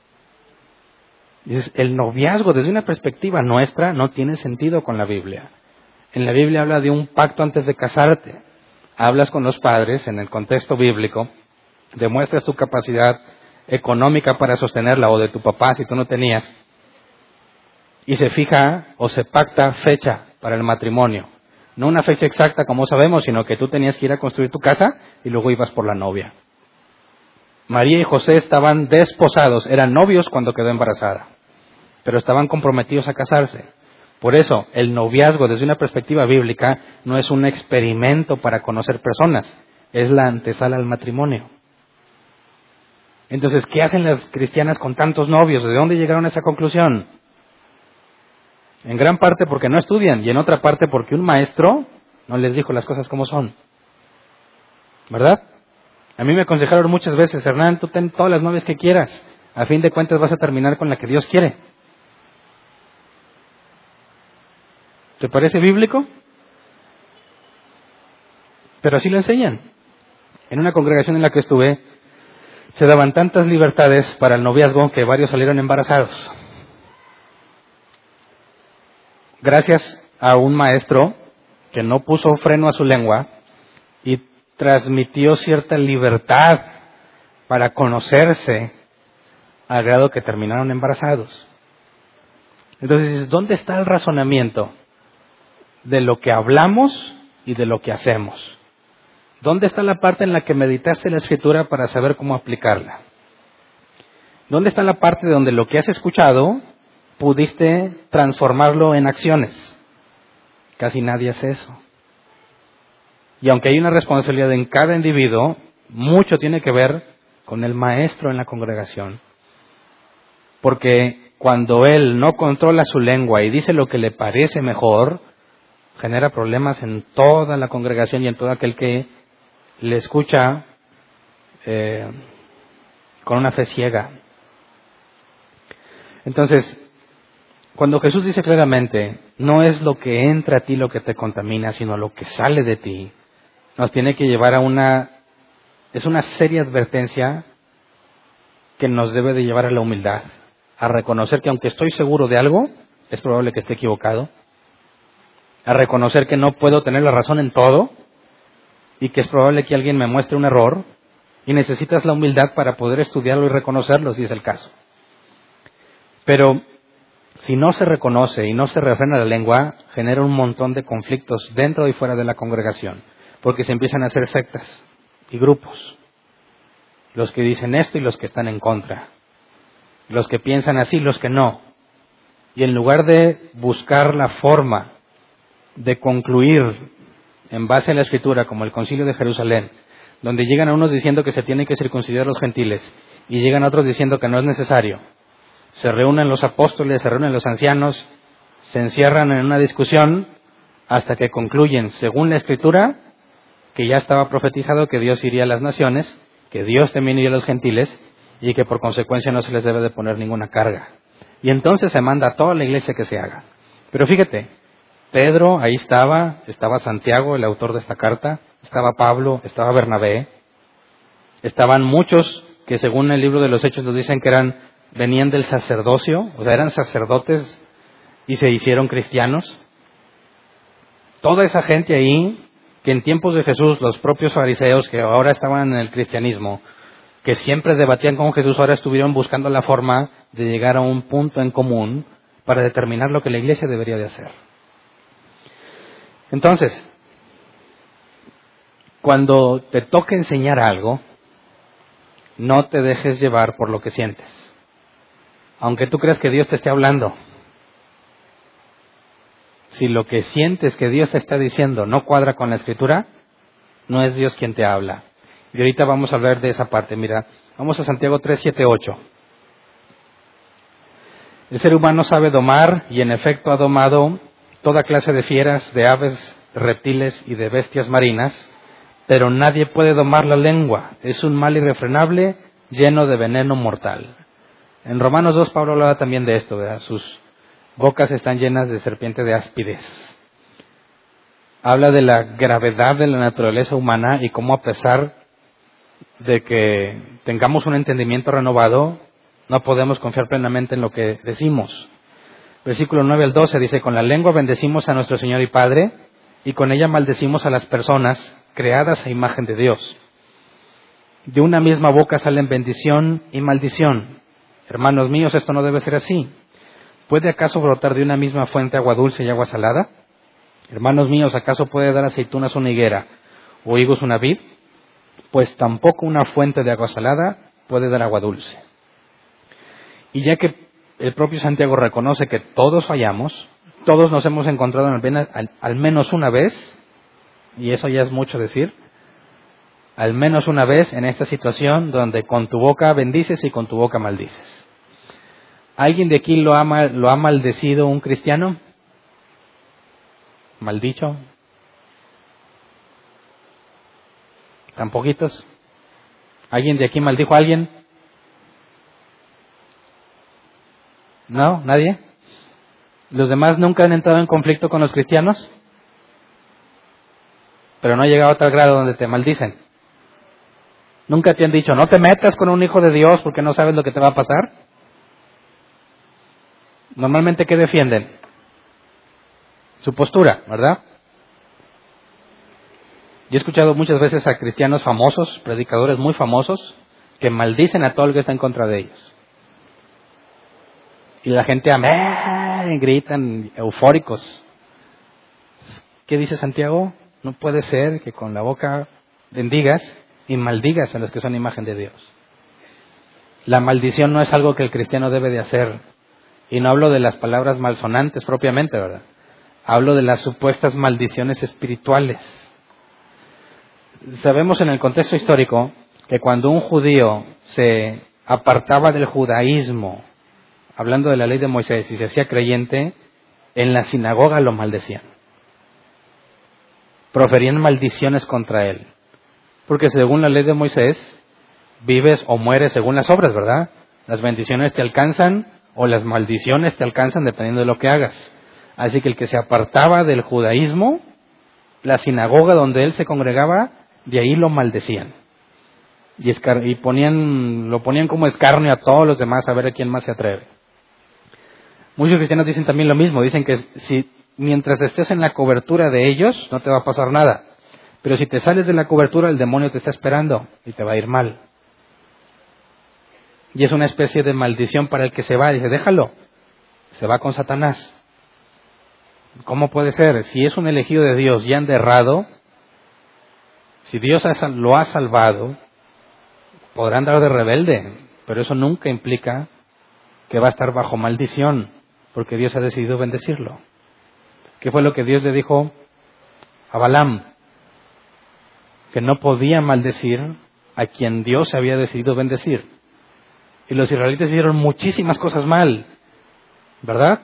Dices, el noviazgo desde una perspectiva nuestra no tiene sentido con la Biblia. En la Biblia habla de un pacto antes de casarte. Hablas con los padres en el contexto bíblico, demuestras tu capacidad económica para sostenerla o de tu papá si tú no tenías, y se fija o se pacta fecha para el matrimonio. No una fecha exacta como sabemos, sino que tú tenías que ir a construir tu casa y luego ibas por la novia. María y José estaban desposados, eran novios cuando quedó embarazada, pero estaban comprometidos a casarse. Por eso, el noviazgo desde una perspectiva bíblica no es un experimento para conocer personas, es la antesala al matrimonio. Entonces, ¿qué hacen las cristianas con tantos novios? ¿De dónde llegaron a esa conclusión? En gran parte porque no estudian y en otra parte porque un maestro no les dijo las cosas como son. ¿Verdad? A mí me aconsejaron muchas veces, Hernán, tú ten todas las novias que quieras. A fin de cuentas vas a terminar con la que Dios quiere. ¿Te parece bíblico? Pero así lo enseñan. En una congregación en la que estuve, se daban tantas libertades para el noviazgo que varios salieron embarazados gracias a un maestro que no puso freno a su lengua y transmitió cierta libertad para conocerse al grado que terminaron embarazados. Entonces, ¿dónde está el razonamiento de lo que hablamos y de lo que hacemos? ¿Dónde está la parte en la que meditaste la escritura para saber cómo aplicarla? ¿Dónde está la parte donde lo que has escuchado pudiste transformarlo en acciones. Casi nadie hace eso. Y aunque hay una responsabilidad en cada individuo, mucho tiene que ver con el maestro en la congregación. Porque cuando él no controla su lengua y dice lo que le parece mejor, genera problemas en toda la congregación y en todo aquel que le escucha eh, con una fe ciega. Entonces, cuando Jesús dice claramente, no es lo que entra a ti lo que te contamina, sino lo que sale de ti, nos tiene que llevar a una, es una seria advertencia que nos debe de llevar a la humildad, a reconocer que aunque estoy seguro de algo, es probable que esté equivocado, a reconocer que no puedo tener la razón en todo y que es probable que alguien me muestre un error y necesitas la humildad para poder estudiarlo y reconocerlo si es el caso. Pero si no se reconoce y no se refrena la lengua, genera un montón de conflictos dentro y fuera de la congregación, porque se empiezan a hacer sectas y grupos. Los que dicen esto y los que están en contra. Los que piensan así y los que no. Y en lugar de buscar la forma de concluir en base a la escritura, como el concilio de Jerusalén, donde llegan a unos diciendo que se tienen que circuncidar los gentiles y llegan a otros diciendo que no es necesario, se reúnen los apóstoles, se reúnen los ancianos, se encierran en una discusión hasta que concluyen, según la escritura, que ya estaba profetizado que Dios iría a las naciones, que Dios también iría a los gentiles y que por consecuencia no se les debe de poner ninguna carga. Y entonces se manda a toda la iglesia que se haga. Pero fíjate, Pedro ahí estaba, estaba Santiago, el autor de esta carta, estaba Pablo, estaba Bernabé, estaban muchos que según el libro de los Hechos nos dicen que eran venían del sacerdocio, o sea, eran sacerdotes y se hicieron cristianos. Toda esa gente ahí, que en tiempos de Jesús los propios fariseos que ahora estaban en el cristianismo, que siempre debatían con Jesús, ahora estuvieron buscando la forma de llegar a un punto en común para determinar lo que la iglesia debería de hacer. Entonces, cuando te toque enseñar algo, no te dejes llevar por lo que sientes aunque tú creas que Dios te esté hablando, si lo que sientes que Dios te está diciendo no cuadra con la escritura, no es Dios quien te habla. Y ahorita vamos a hablar de esa parte. Mira, vamos a Santiago 3, 7, 8. El ser humano sabe domar y en efecto ha domado toda clase de fieras, de aves, reptiles y de bestias marinas, pero nadie puede domar la lengua. Es un mal irrefrenable lleno de veneno mortal. En Romanos 2 Pablo hablaba también de esto. Sus bocas están llenas de serpiente de áspides. habla de la gravedad de la naturaleza humana y cómo a pesar de que tengamos un entendimiento renovado, no podemos confiar plenamente en lo que decimos. Versículo 9 al 12 dice, con la lengua bendecimos a nuestro Señor y Padre, y con ella maldecimos a las personas creadas a imagen de Dios. De una misma boca salen bendición y maldición. Hermanos míos, esto no debe ser así. ¿Puede acaso brotar de una misma fuente agua dulce y agua salada? Hermanos míos, ¿acaso puede dar aceitunas una higuera o higos una vid? Pues tampoco una fuente de agua salada puede dar agua dulce. Y ya que el propio Santiago reconoce que todos fallamos, todos nos hemos encontrado al, al menos una vez, y eso ya es mucho decir, al menos una vez en esta situación donde con tu boca bendices y con tu boca maldices. ¿Alguien de aquí lo ha, lo ha maldecido un cristiano? ¿Maldicho? ¿Tan poquitos? ¿Alguien de aquí maldijo a alguien? ¿No? ¿Nadie? ¿Los demás nunca han entrado en conflicto con los cristianos? Pero no ha llegado a tal grado donde te maldicen. Nunca te han dicho, no te metas con un hijo de Dios porque no sabes lo que te va a pasar. Normalmente, ¿qué defienden? Su postura, ¿verdad? Yo he escuchado muchas veces a cristianos famosos, predicadores muy famosos, que maldicen a todo el que está en contra de ellos. Y la gente amén, gritan eufóricos. ¿Qué dice Santiago? No puede ser que con la boca bendigas y maldigas a los que son imagen de Dios. La maldición no es algo que el cristiano debe de hacer. Y no hablo de las palabras malsonantes propiamente, ¿verdad? Hablo de las supuestas maldiciones espirituales. Sabemos en el contexto histórico que cuando un judío se apartaba del judaísmo hablando de la ley de Moisés, y se hacía creyente, en la sinagoga lo maldecían. Proferían maldiciones contra él. Porque según la ley de Moisés, vives o mueres según las obras, ¿verdad? Las bendiciones te alcanzan o las maldiciones te alcanzan dependiendo de lo que hagas. Así que el que se apartaba del judaísmo, la sinagoga donde él se congregaba, de ahí lo maldecían. Y, ponían, lo ponían como escarnio a todos los demás a ver a quién más se atreve. Muchos cristianos dicen también lo mismo, dicen que si mientras estés en la cobertura de ellos no te va a pasar nada, pero si te sales de la cobertura el demonio te está esperando y te va a ir mal. Y es una especie de maldición para el que se va, dice, déjalo, se va con Satanás. ¿Cómo puede ser? Si es un elegido de Dios ya enderrado, si Dios lo ha salvado, podrá andar de rebelde, pero eso nunca implica que va a estar bajo maldición porque Dios ha decidido bendecirlo. ¿Qué fue lo que Dios le dijo a Balaam? Que no podía maldecir a quien Dios había decidido bendecir. Y los israelitas hicieron muchísimas cosas mal, ¿verdad?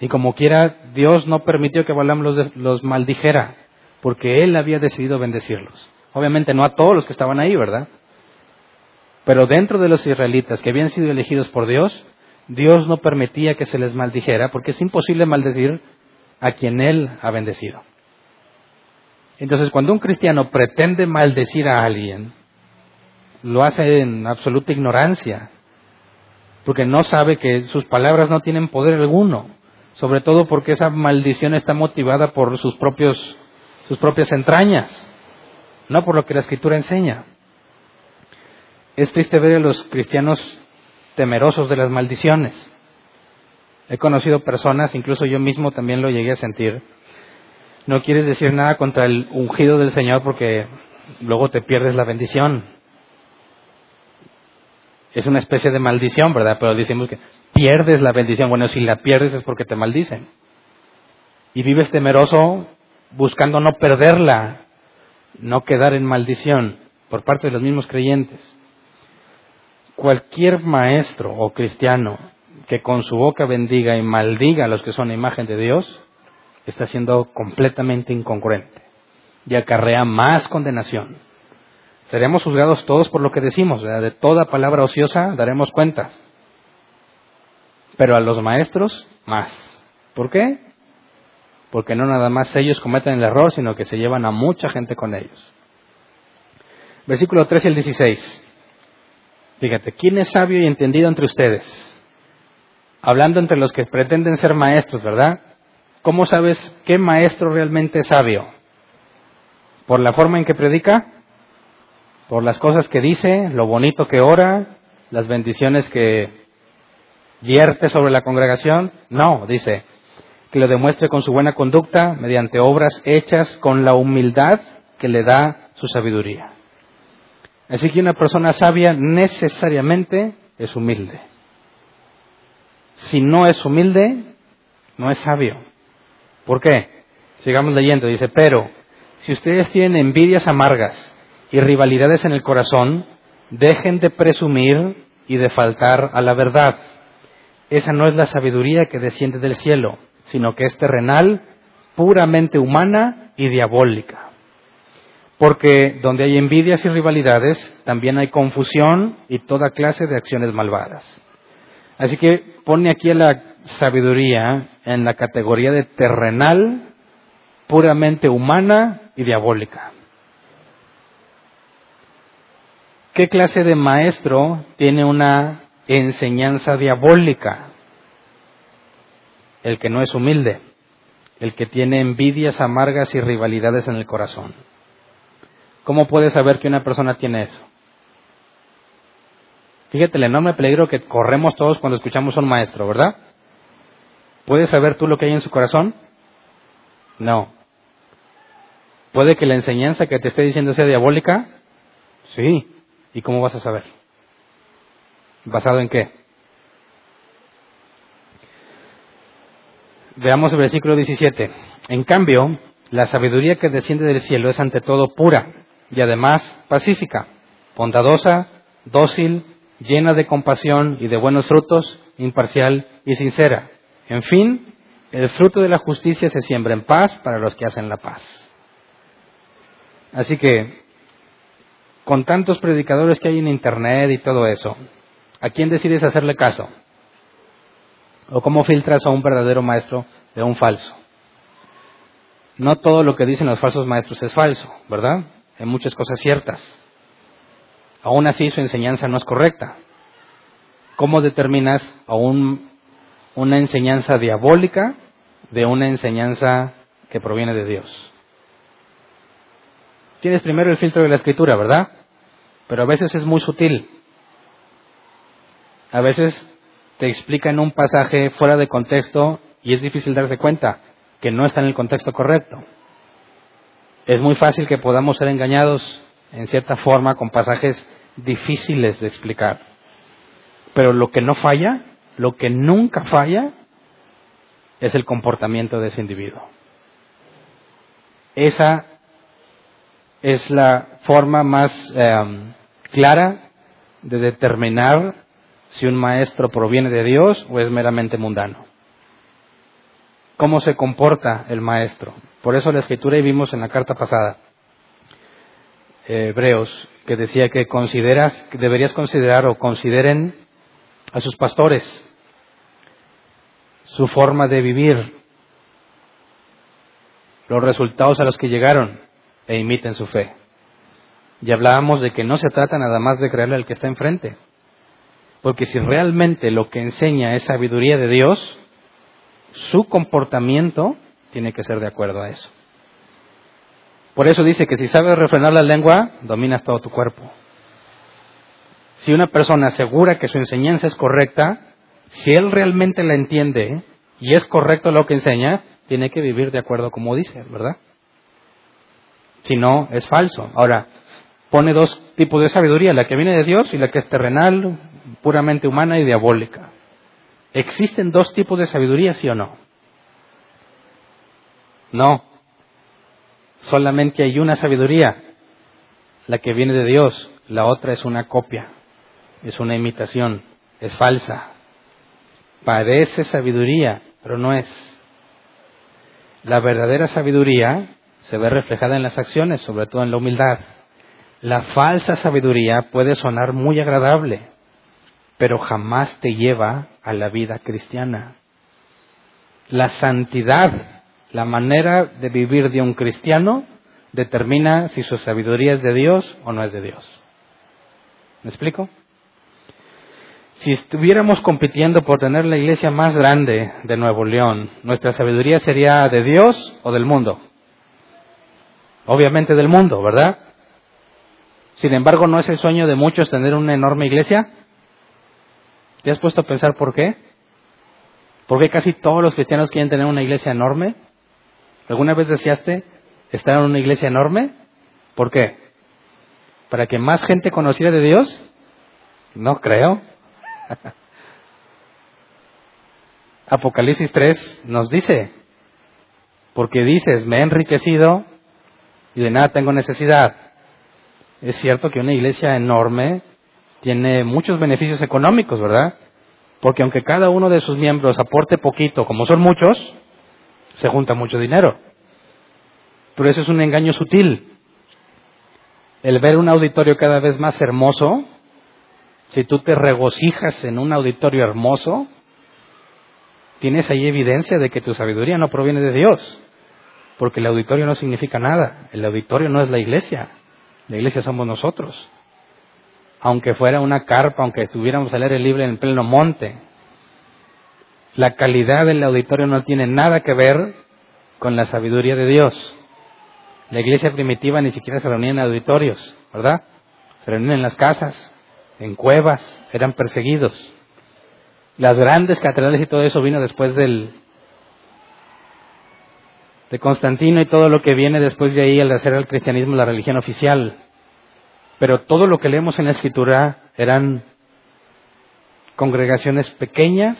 Y como quiera, Dios no permitió que Balaam los, los maldijera, porque él había decidido bendecirlos. Obviamente no a todos los que estaban ahí, ¿verdad? Pero dentro de los israelitas que habían sido elegidos por Dios, Dios no permitía que se les maldijera porque es imposible maldecir a quien Él ha bendecido. Entonces, cuando un cristiano pretende maldecir a alguien, lo hace en absoluta ignorancia, porque no sabe que sus palabras no tienen poder alguno, sobre todo porque esa maldición está motivada por sus, propios, sus propias entrañas, no por lo que la Escritura enseña. Es triste ver a los cristianos temerosos de las maldiciones. He conocido personas, incluso yo mismo también lo llegué a sentir. No quieres decir nada contra el ungido del Señor porque luego te pierdes la bendición. Es una especie de maldición, ¿verdad? Pero decimos que pierdes la bendición. Bueno, si la pierdes es porque te maldicen. Y vives temeroso buscando no perderla, no quedar en maldición por parte de los mismos creyentes cualquier maestro o cristiano que con su boca bendiga y maldiga a los que son imagen de Dios, está siendo completamente incongruente y acarrea más condenación. Seremos juzgados todos por lo que decimos, de toda palabra ociosa daremos cuentas. Pero a los maestros, más. ¿Por qué? porque no nada más ellos cometen el error, sino que se llevan a mucha gente con ellos. Versículo 13 y el 16. Fíjate, ¿quién es sabio y entendido entre ustedes? Hablando entre los que pretenden ser maestros, ¿verdad? ¿Cómo sabes qué maestro realmente es sabio? ¿Por la forma en que predica? ¿Por las cosas que dice? ¿Lo bonito que ora? ¿Las bendiciones que vierte sobre la congregación? No, dice, que lo demuestre con su buena conducta, mediante obras hechas con la humildad que le da su sabiduría. Así que una persona sabia necesariamente es humilde. Si no es humilde, no es sabio. ¿Por qué? Sigamos leyendo. Dice, pero si ustedes tienen envidias amargas y rivalidades en el corazón, dejen de presumir y de faltar a la verdad. Esa no es la sabiduría que desciende del cielo sino que es terrenal, puramente humana y diabólica. Porque donde hay envidias y rivalidades, también hay confusión y toda clase de acciones malvadas. Así que pone aquí a la sabiduría en la categoría de terrenal, puramente humana y diabólica. ¿Qué clase de maestro tiene una enseñanza diabólica? el que no es humilde, el que tiene envidias amargas y rivalidades en el corazón. ¿Cómo puedes saber que una persona tiene eso? Fíjate el enorme peligro que corremos todos cuando escuchamos a un maestro, ¿verdad? ¿Puedes saber tú lo que hay en su corazón? No. ¿Puede que la enseñanza que te esté diciendo sea diabólica? Sí. ¿Y cómo vas a saber? ¿Basado en qué? Veamos el versículo 17. En cambio, la sabiduría que desciende del cielo es ante todo pura y además pacífica, bondadosa, dócil, llena de compasión y de buenos frutos, imparcial y sincera. En fin, el fruto de la justicia se siembra en paz para los que hacen la paz. Así que, con tantos predicadores que hay en Internet y todo eso, ¿a quién decides hacerle caso? ¿O cómo filtras a un verdadero maestro de un falso? No todo lo que dicen los falsos maestros es falso, ¿verdad? Hay muchas cosas ciertas. Aún así su enseñanza no es correcta. ¿Cómo determinas a una enseñanza diabólica de una enseñanza que proviene de Dios? Tienes primero el filtro de la escritura, ¿verdad? Pero a veces es muy sutil. A veces te explica en un pasaje fuera de contexto y es difícil darse cuenta que no está en el contexto correcto. Es muy fácil que podamos ser engañados en cierta forma con pasajes difíciles de explicar. Pero lo que no falla, lo que nunca falla, es el comportamiento de ese individuo. Esa es la forma más eh, clara de determinar si un maestro proviene de Dios o es meramente mundano. ¿Cómo se comporta el maestro? Por eso la escritura y vimos en la carta pasada, Hebreos, que decía que consideras, que deberías considerar o consideren a sus pastores, su forma de vivir, los resultados a los que llegaron e imiten su fe. Y hablábamos de que no se trata nada más de creerle al que está enfrente, porque si realmente lo que enseña es sabiduría de Dios, su comportamiento tiene que ser de acuerdo a eso. Por eso dice que si sabes refrenar la lengua, dominas todo tu cuerpo. Si una persona asegura que su enseñanza es correcta, si él realmente la entiende y es correcto lo que enseña, tiene que vivir de acuerdo como dice, ¿verdad? Si no, es falso. Ahora, pone dos tipos de sabiduría, la que viene de Dios y la que es terrenal, puramente humana y diabólica. ¿Existen dos tipos de sabiduría, sí o no? No. Solamente hay una sabiduría, la que viene de Dios. La otra es una copia, es una imitación, es falsa. Parece sabiduría, pero no es. La verdadera sabiduría se ve reflejada en las acciones, sobre todo en la humildad. La falsa sabiduría puede sonar muy agradable, pero jamás te lleva a la vida cristiana. La santidad La manera de vivir de un cristiano determina si su sabiduría es de Dios o no es de Dios. ¿Me explico? Si estuviéramos compitiendo por tener la iglesia más grande de Nuevo León, ¿nuestra sabiduría sería de Dios o del mundo? Obviamente del mundo, ¿verdad? Sin embargo, ¿no es el sueño de muchos tener una enorme iglesia? ¿Te has puesto a pensar por qué? ¿Por qué casi todos los cristianos quieren tener una iglesia enorme? ¿Alguna vez deseaste estar en una iglesia enorme? ¿Por qué? ¿Para que más gente conociera de Dios? No creo. Apocalipsis 3 nos dice, porque dices, me he enriquecido y de nada tengo necesidad. Es cierto que una iglesia enorme tiene muchos beneficios económicos, ¿verdad? Porque aunque cada uno de sus miembros aporte poquito, como son muchos, se junta mucho dinero. Pero eso es un engaño sutil. El ver un auditorio cada vez más hermoso si tú te regocijas en un auditorio hermoso, tienes ahí evidencia de que tu sabiduría no proviene de Dios, porque el auditorio no significa nada, el auditorio no es la iglesia, la iglesia somos nosotros. Aunque fuera una carpa, aunque estuviéramos a leer el libro en pleno monte, la calidad del auditorio no tiene nada que ver con la sabiduría de Dios. La iglesia primitiva ni siquiera se reunía en auditorios, ¿verdad? Se reunía en las casas, en cuevas, eran perseguidos. Las grandes catedrales y todo eso vino después del de Constantino y todo lo que viene después de ahí al hacer al cristianismo la religión oficial. Pero todo lo que leemos en la escritura eran congregaciones pequeñas.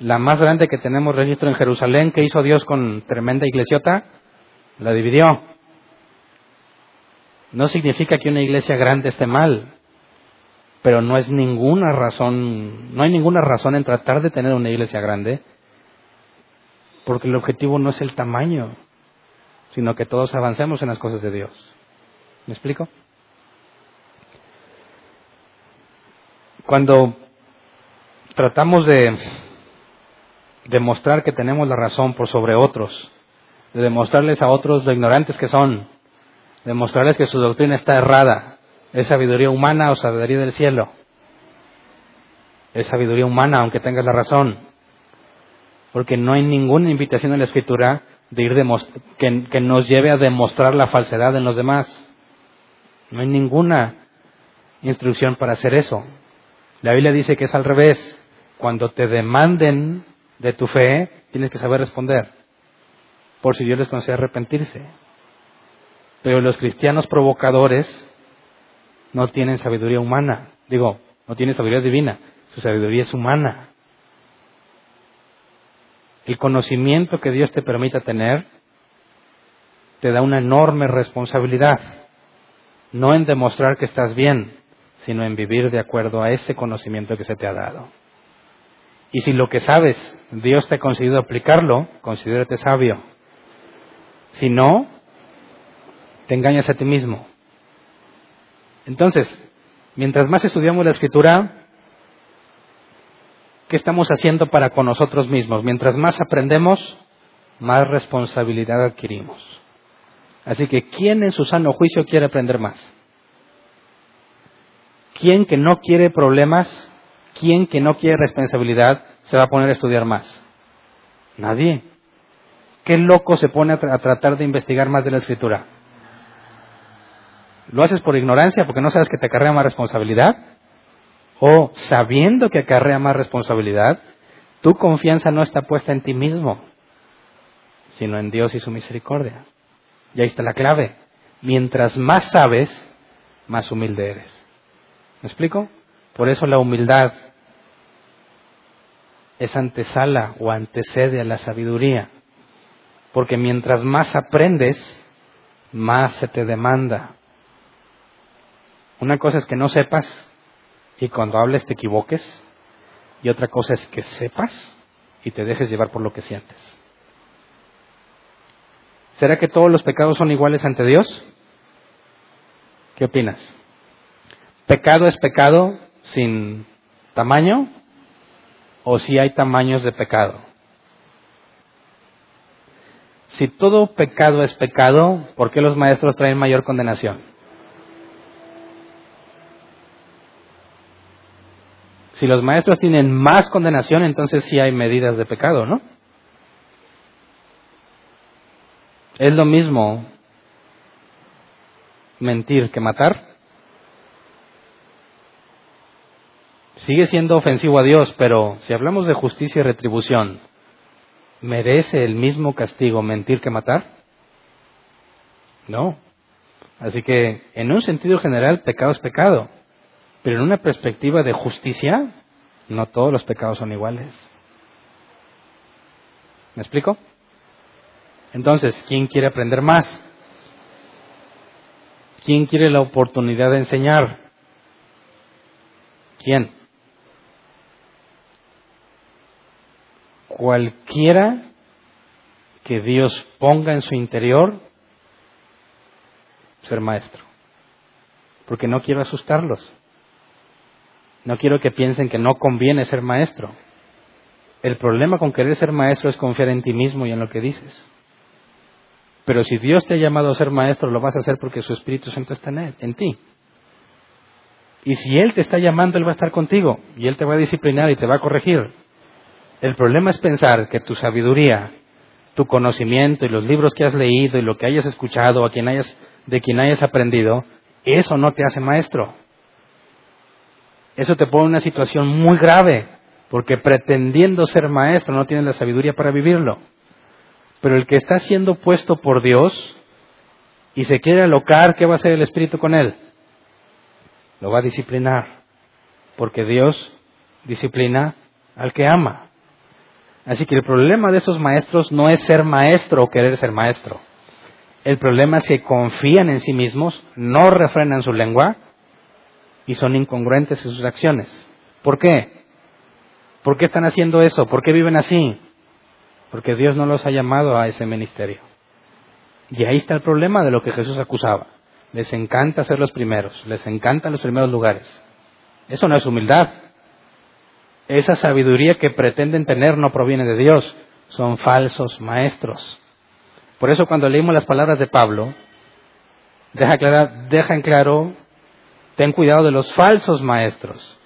La más grande que tenemos registro en Jerusalén, que hizo Dios con tremenda iglesiota, la dividió. No significa que una iglesia grande esté mal pero no es ninguna razón, no hay ninguna razón en tratar de tener una iglesia grande, porque el objetivo no es el tamaño, sino que todos avancemos en las cosas de Dios. ¿Me explico? Cuando tratamos de demostrar que tenemos la razón por sobre otros, de demostrarles a otros lo ignorantes que son, demostrarles que su doctrina está errada, ¿Es sabiduría humana o sabiduría del cielo? Es sabiduría humana, aunque tengas la razón. Porque no hay ninguna invitación en la Escritura de ir que, que nos lleve a demostrar la falsedad en los demás. No hay ninguna instrucción para hacer eso. La Biblia dice que es al revés. Cuando te demanden de tu fe, tienes que saber responder. Por si Dios les concede arrepentirse. Pero los cristianos provocadores no tienen sabiduría humana. Digo, no tienen sabiduría divina, su sabiduría es humana. El conocimiento que Dios te permita tener te da una enorme responsabilidad, no en demostrar que estás bien, sino en vivir de acuerdo a ese conocimiento que se te ha dado. Y si lo que sabes Dios te ha conseguido aplicarlo, considérate sabio. Si no, te engañas a ti mismo. Entonces, mientras más estudiamos la escritura, ¿qué estamos haciendo para con nosotros mismos? Mientras más aprendemos, más responsabilidad adquirimos. Así que, ¿quién en su sano juicio quiere aprender más? ¿Quién que no quiere problemas, quién que no quiere responsabilidad, se va a poner a estudiar más? Nadie. ¿Qué loco se pone a, tratar de investigar más de la escritura? ¿Lo haces por ignorancia porque no sabes que te acarrea más responsabilidad? ¿O sabiendo que acarrea más responsabilidad, tu confianza no está puesta en ti mismo, sino en Dios y su misericordia? Y ahí está la clave. Mientras más sabes, más humilde eres. ¿Me explico? Por eso la humildad es antesala o antecede a la sabiduría. Porque mientras más aprendes, más se te demanda. Una cosa es que no sepas y cuando hables te equivoques. Y otra cosa es que sepas y te dejes llevar por lo que sientes. ¿Será que todos los pecados son iguales ante Dios? ¿Qué opinas? ¿Pecado es pecado sin tamaño? ¿O si hay tamaños de pecado? Si todo pecado es pecado, ¿por qué los maestros traen mayor condenación? Si los maestros tienen más condenación, entonces sí hay medidas de pecado, ¿no? Es lo mismo mentir que matar. Sigue siendo ofensivo a Dios, pero si hablamos de justicia y retribución, ¿merece el mismo castigo mentir que matar? No. Así que, en un sentido general, pecado es pecado. Pero en una perspectiva de justicia, no todos los pecados son iguales. ¿Me explico? Entonces, ¿quién quiere aprender más? ¿Quién quiere la oportunidad de enseñar? ¿Quién? Cualquiera que Dios ponga en su interior ser maestro. Porque no quiero asustarlos. No quiero que piensen que no conviene ser maestro. El problema con querer ser maestro es confiar en ti mismo y en lo que dices. Pero si Dios te ha llamado a ser maestro, lo vas a hacer porque su Espíritu Santo está en, él, en ti. Y si Él te está llamando, Él va a estar contigo y Él te va a disciplinar y te va a corregir. El problema es pensar que tu sabiduría, tu conocimiento y los libros que has leído y lo que hayas escuchado o quien hayas, de quien hayas aprendido, eso no te hace maestro. Eso te pone en una situación muy grave, porque pretendiendo ser maestro no tienes la sabiduría para vivirlo. Pero el que está siendo puesto por Dios y se quiere alocar, ¿qué va a hacer el Espíritu con él? Lo va a disciplinar, porque Dios disciplina al que ama. Así que el problema de esos maestros no es ser maestro o querer ser maestro. El problema es que confían en sí mismos, no refrenan su lengua y son incongruentes en sus acciones. ¿Por qué? ¿Por qué están haciendo eso? ¿Por qué viven así? porque Dios no los ha llamado a ese ministerio. Y ahí está el problema de lo que Jesús acusaba. Les encanta ser los primeros, les encantan los primeros lugares. Eso no es humildad. Esa sabiduría que pretenden tener no proviene de Dios, son falsos maestros. Por eso cuando leímos las palabras de Pablo, deja, en claro, ten cuidado de los falsos maestros.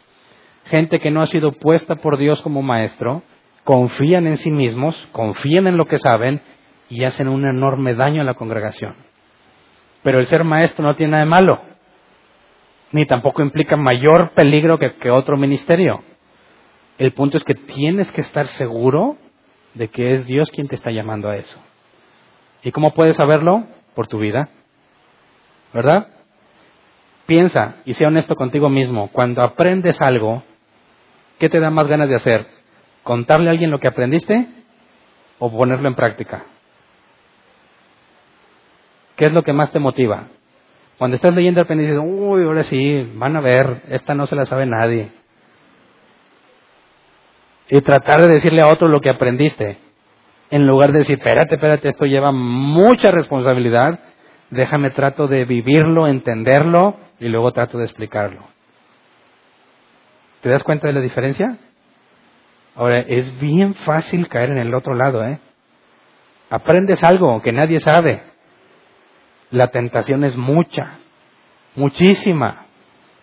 Gente que no ha sido puesta por Dios como maestro, confían en sí mismos, confían en lo que saben y hacen un enorme daño a la congregación. Pero el ser maestro no tiene nada de malo, ni tampoco implica mayor peligro que otro ministerio. El punto es que tienes que estar seguro de que es Dios quien te está llamando a eso. ¿Y cómo puedes saberlo? Por tu vida. ¿Verdad? Piensa y sea honesto contigo mismo. Cuando aprendes algo, ¿qué te da más ganas de hacer? ¿Contarle a alguien lo que aprendiste o ponerlo en práctica? ¿Qué es lo que más te motiva? Cuando estás leyendo el dices, uy, ahora sí, van a ver, esta no se la sabe nadie. Y tratar de decirle a otro lo que aprendiste, en lugar de decir, espérate, espérate, esto lleva mucha responsabilidad, déjame trato de vivirlo, entenderlo y luego trato de explicarlo. ¿Te das cuenta de la diferencia? Ahora, es bien fácil caer en el otro lado, ¿eh? Aprendes algo que nadie sabe. La tentación es mucha, muchísima,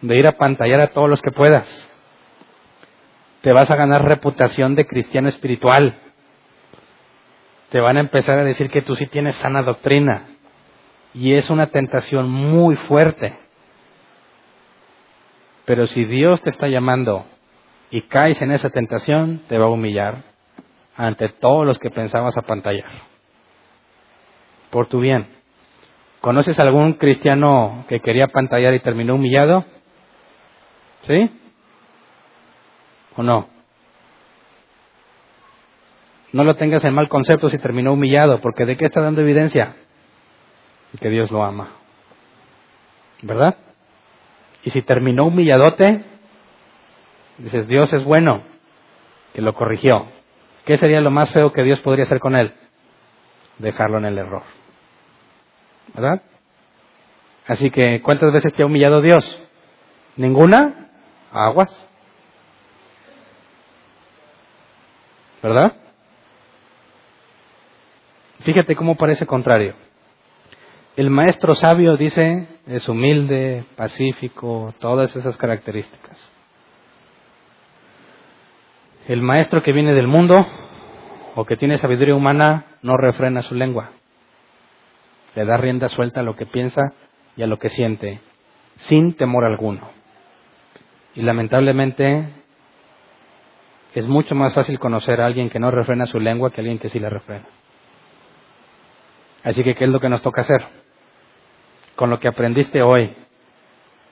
de ir a pantallar a todos los que puedas. Te vas a ganar reputación de cristiano espiritual. Te van a empezar a decir que tú sí tienes sana doctrina. Y es una tentación muy fuerte. Pero si Dios te está llamando y caes en esa tentación, te va a humillar ante todos los que pensabas apantallar. Por tu bien. ¿Conoces algún cristiano que quería apantallar y terminó humillado? ¿Sí? ¿O no? No lo tengas en mal concepto si terminó humillado, porque ¿de qué está dando evidencia? De que Dios lo ama. ¿Verdad? Y si terminó humilladote, Dices, Dios es bueno, que lo corrigió. ¿Qué sería lo más feo que Dios podría hacer con él? Dejarlo en el error. ¿Verdad? Así que, ¿cuántas veces te ha humillado Dios? ¿Ninguna? Aguas. ¿Verdad? Fíjate cómo parece contrario. El maestro sabio dice, es humilde, pacífico, todas esas características. El maestro que viene del mundo o que tiene sabiduría humana no refrena su lengua. Le da rienda suelta a lo que piensa y a lo que siente, sin temor alguno. Y lamentablemente es mucho más fácil conocer a alguien que no refrena su lengua que a alguien que sí la refrena. Así que, ¿qué es lo que nos toca hacer? con lo que aprendiste hoy,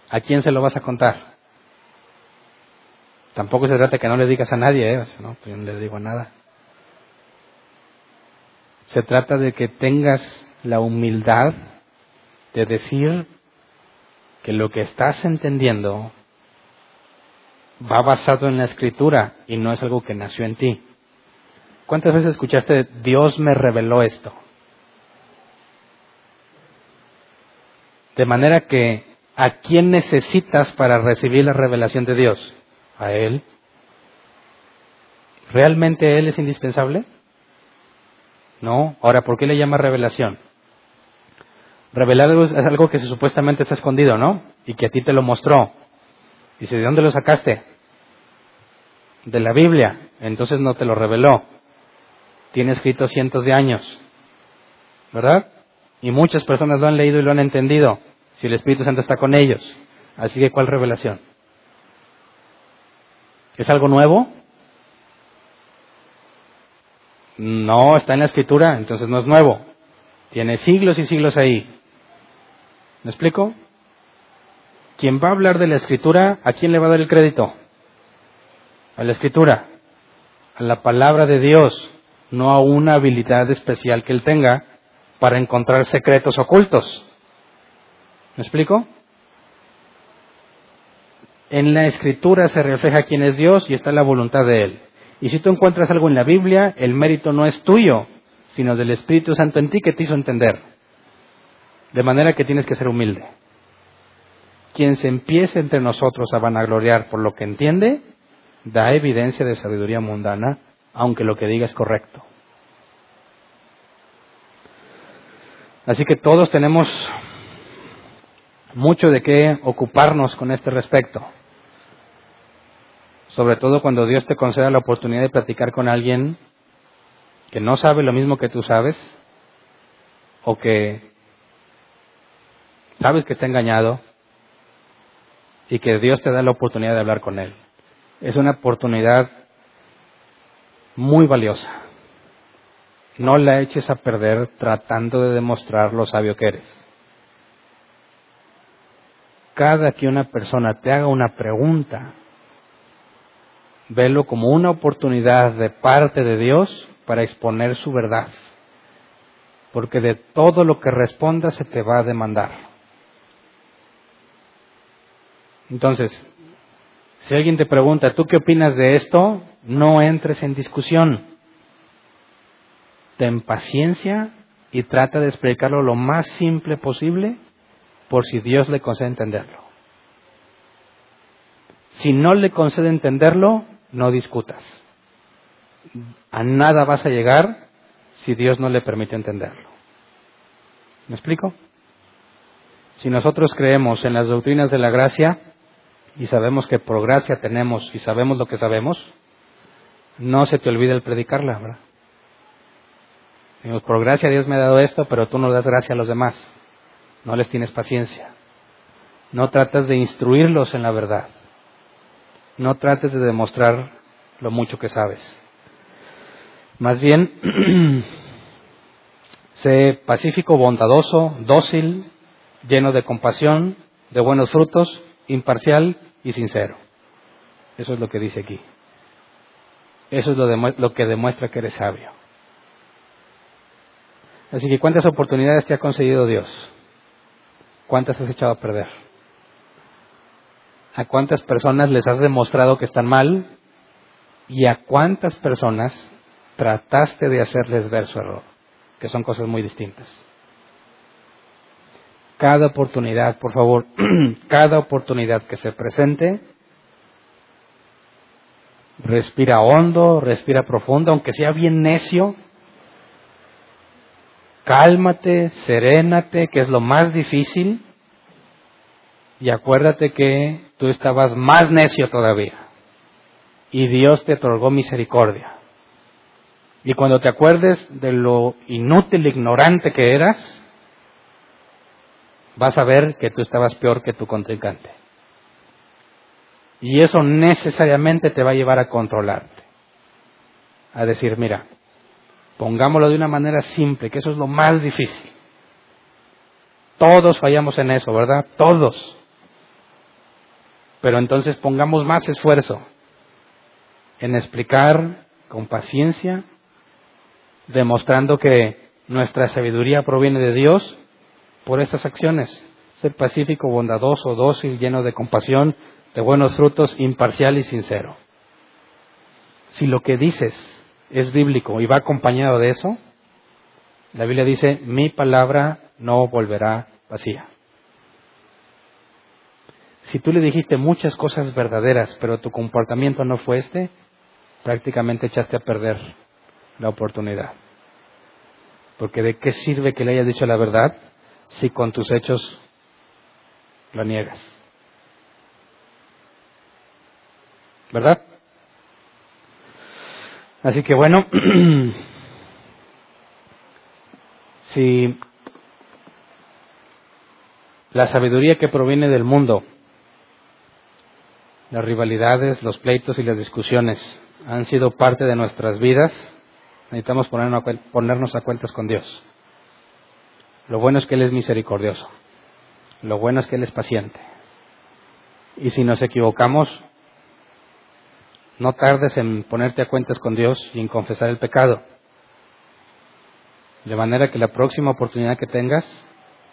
¿a quién se lo vas a contar? Tampoco se trata de que no le digas a nadie, ¿eh? no, pues yo no le digo nada. Se trata de que tengas la humildad de decir que lo que estás entendiendo va basado en la escritura y no es algo que nació en ti. ¿Cuántas veces escuchaste Dios me reveló esto? De manera que, ¿a quién necesitas para recibir la revelación de Dios? A Él. ¿Realmente Él es indispensable? No. Ahora, ¿por qué le llama revelación? Revelar es algo que supuestamente está escondido, ¿no? Y que a ti te lo mostró. Dice, ¿de dónde lo sacaste? De la Biblia. Entonces no te lo reveló. Tiene escrito cientos de años. ¿Verdad? Y muchas personas lo han leído y lo han entendido, si el Espíritu Santo está con ellos. Así que, ¿cuál revelación? ¿Es algo nuevo? No, está en la escritura, entonces no es nuevo. Tiene siglos y siglos ahí. ¿Me explico? Quien va a hablar de la escritura, ¿a quién le va a dar el crédito? A la escritura, a la palabra de Dios, no a una habilidad especial que él tenga, para encontrar secretos ocultos. ¿Me explico? En la escritura se refleja quién es Dios y está la voluntad de Él. Y si tú encuentras algo en la Biblia, el mérito no es tuyo, sino del Espíritu Santo en ti que te hizo entender. De manera que tienes que ser humilde. Quien se empiece entre nosotros a vanagloriar por lo que entiende, da evidencia de sabiduría mundana, aunque lo que diga es correcto. Así que todos tenemos mucho de qué ocuparnos con este respecto. Sobre todo cuando Dios te conceda la oportunidad de platicar con alguien que no sabe lo mismo que tú sabes o que sabes que está engañado y que Dios te da la oportunidad de hablar con él. Es una oportunidad muy valiosa no la eches a perder tratando de demostrar lo sabio que eres. Cada que una persona te haga una pregunta, velo como una oportunidad de parte de Dios para exponer su verdad, porque de todo lo que responda se te va a demandar. Entonces, si alguien te pregunta, ¿tú qué opinas de esto? No entres en discusión ten paciencia y trata de explicarlo lo más simple posible por si Dios le concede entenderlo. Si no le concede entenderlo, no discutas. A nada vas a llegar si Dios no le permite entenderlo. ¿Me explico? Si nosotros creemos en las doctrinas de la gracia y sabemos que por gracia tenemos y sabemos lo que sabemos, no se te olvide el predicarla, ¿verdad? por gracia Dios me ha dado esto, pero tú no das gracia a los demás. No les tienes paciencia. No tratas de instruirlos en la verdad. No trates de demostrar lo mucho que sabes. Más bien, sé pacífico, bondadoso, dócil, lleno de compasión, de buenos frutos, imparcial y sincero. Eso es lo que dice aquí. Eso es lo, lo que demuestra que eres sabio. Así que ¿cuántas oportunidades te ha concedido Dios? ¿Cuántas has echado a perder? ¿A cuántas personas les has demostrado que están mal? ¿Y a cuántas personas trataste de hacerles ver su error? Que son cosas muy distintas. Cada oportunidad, por favor, cada oportunidad que se presente, respira hondo, respira profundo, aunque sea bien necio, Cálmate, serénate, que es lo más difícil, y acuérdate que tú estabas más necio todavía, y Dios te otorgó misericordia. Y cuando te acuerdes de lo inútil, ignorante que eras, vas a ver que tú estabas peor que tu contrincante. Y eso necesariamente te va a llevar a controlarte. A decir, mira, pongámoslo de una manera simple, que eso es lo más difícil. Todos fallamos en eso, ¿verdad? Todos. Pero entonces pongamos más esfuerzo en explicar con paciencia demostrando que nuestra sabiduría proviene de Dios por estas acciones. Ser pacífico, bondadoso, dócil, lleno de compasión, de buenos frutos, imparcial y sincero. Si lo que dices es bíblico y va acompañado de eso, la Biblia dice, mi palabra no volverá vacía. Si tú le dijiste muchas cosas verdaderas, pero tu comportamiento no fue este, prácticamente echaste a perder la oportunidad. Porque de qué sirve que le hayas dicho la verdad si con tus hechos la niegas. ¿Verdad? Así que bueno, si la sabiduría que proviene del mundo, las rivalidades, los pleitos y las discusiones han sido parte de nuestras vidas, necesitamos ponernos a cuentas con Dios. Lo bueno es que Él es misericordioso. Lo bueno es que Él es paciente. Y si nos equivocamos, no tardes en ponerte a cuentas con Dios y en confesar el pecado. De manera que la próxima oportunidad que tengas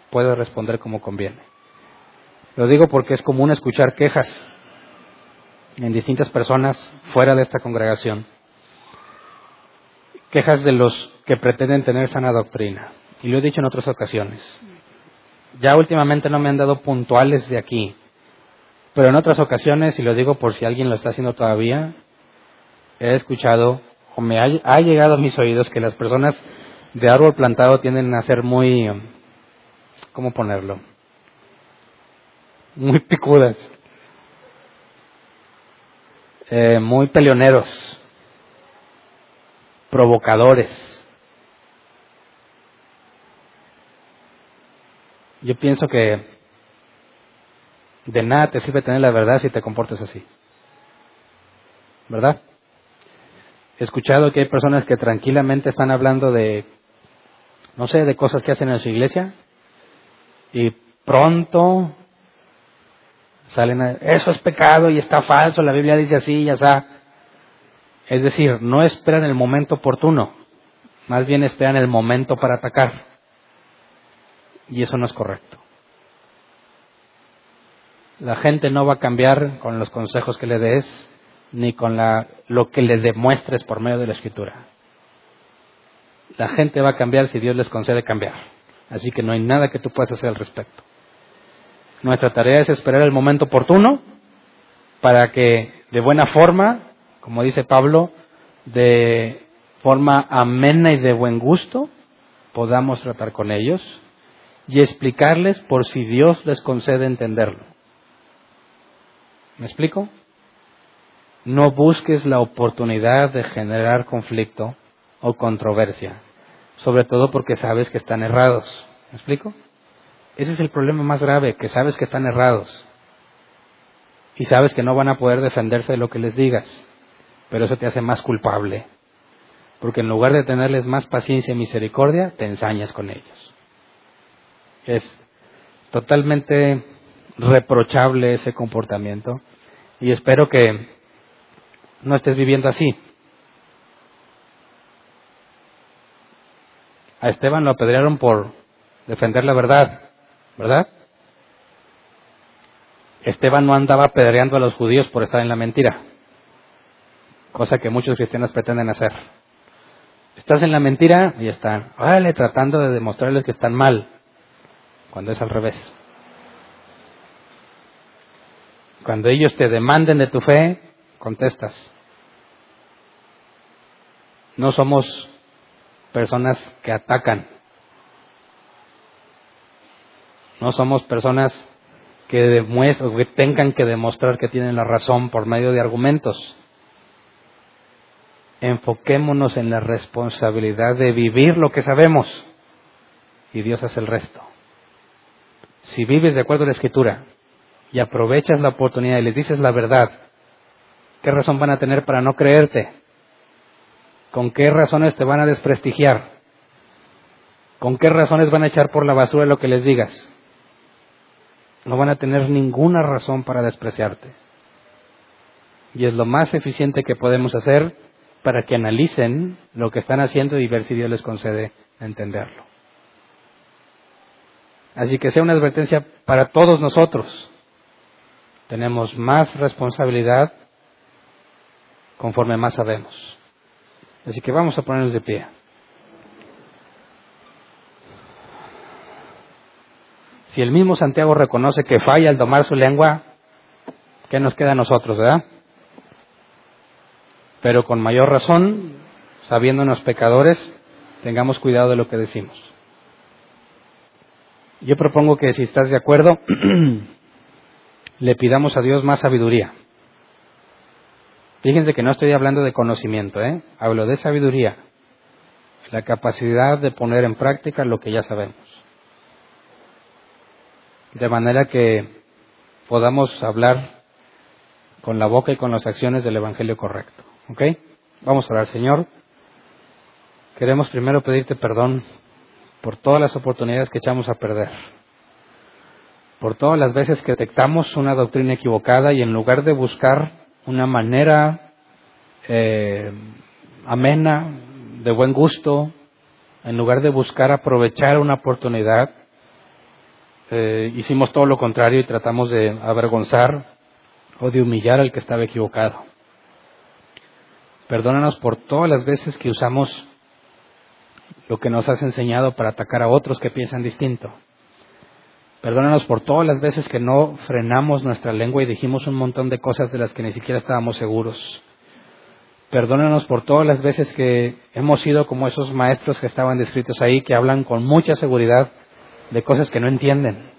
puedas responder como conviene. Lo digo porque es común escuchar quejas en distintas personas fuera de esta congregación quejas de los que pretenden tener sana doctrina. Y lo he dicho en otras ocasiones. Ya últimamente no me han dado puntuales de aquí, pero en otras ocasiones, y lo digo por si alguien lo está haciendo todavía, he escuchado o me ha, llegado a mis oídos que las personas de árbol plantado tienden a ser muy, ¿cómo ponerlo? Muy picudas, eh, muy peleoneros, provocadores. Yo pienso que de nada te sirve tener la verdad si te comportas así. ¿Verdad? He escuchado que hay personas que tranquilamente están hablando de, no sé, de cosas que hacen en su iglesia y pronto salen a, eso es pecado y está falso, la Biblia dice así y ya está. Es decir, no esperan el momento oportuno, más bien esperan el momento para atacar. Y eso no es correcto. La gente no va a cambiar con los consejos que le des, ni con la, lo que le demuestres por medio de la escritura. La gente va a cambiar si Dios les concede cambiar. Así que no hay nada que tú puedas hacer al respecto. Nuestra tarea es esperar el momento oportuno para que de buena forma como dice Pablo, de forma amena y de buen gusto, podamos tratar con ellos y explicarles por si Dios les concede entenderlo. ¿Me explico? No busques la oportunidad de generar conflicto o controversia, sobre todo porque sabes que están errados. ¿Me explico? Ese es el problema más grave, que sabes que están errados y sabes que no van a poder defenderse de lo que les digas pero eso te hace más culpable. Porque en lugar de tenerles más paciencia y misericordia, te ensañas con ellos. Es totalmente reprochable ese comportamiento y espero que no estés viviendo así. A Esteban lo apedrearon por defender la verdad, ¿verdad? Esteban no andaba apedreando a los judíos por estar en la mentira cosa que muchos cristianos pretenden hacer. Estás en la mentira y están, órale, tratando de demostrarles que están mal, cuando es al revés. Cuando ellos te demanden de tu fe, contestas. No somos personas que atacan, No somos personas que, que tengan que demostrar que tienen la razón por medio de argumentos. Enfoquémonos en la responsabilidad de vivir lo que sabemos y Dios hace el resto. Si vives de acuerdo a la escritura y aprovechas la oportunidad y les dices la verdad, ¿qué razón van a tener para no creerte? ¿Con qué razones te van a desprestigiar? ¿Con qué razones van a echar por la basura lo que les digas? No van a tener ninguna razón para despreciarte. Y es lo más eficiente que podemos hacer para que analicen lo que están haciendo y ver si Dios les concede entenderlo. Así que sea una advertencia para todos nosotros. Tenemos más responsabilidad conforme más sabemos. Así que vamos a ponernos de pie. Si el mismo Santiago reconoce que falla al tomar su lengua, ¿qué nos queda a nosotros, verdad? Pero con mayor razón, sabiéndonos pecadores, tengamos cuidado de lo que decimos. Yo propongo que si estás de acuerdo, le pidamos a Dios más sabiduría. Fíjense que no estoy hablando de conocimiento, ¿eh? hablo de sabiduría, la capacidad de poner en práctica lo que ya sabemos de manera que podamos hablar con la boca y con las acciones del Evangelio correcto. ¿Ok? Vamos a orar, Señor. Queremos primero pedirte perdón por todas las oportunidades que echamos a perder, por todas las veces que detectamos una doctrina equivocada y en lugar de buscar una manera eh, amena, de buen gusto, en lugar de buscar aprovechar una oportunidad, eh, hicimos todo lo contrario y tratamos de avergonzar o de humillar al que estaba equivocado. Perdónanos por todas las veces que usamos lo que nos has enseñado para atacar a otros que piensan distinto. Perdónanos por todas las veces que no frenamos nuestra lengua y dijimos un montón de cosas de las que ni siquiera estábamos seguros. Perdónanos por todas las veces que hemos sido como esos maestros que estaban descritos ahí, que hablan con mucha seguridad de cosas que no entienden.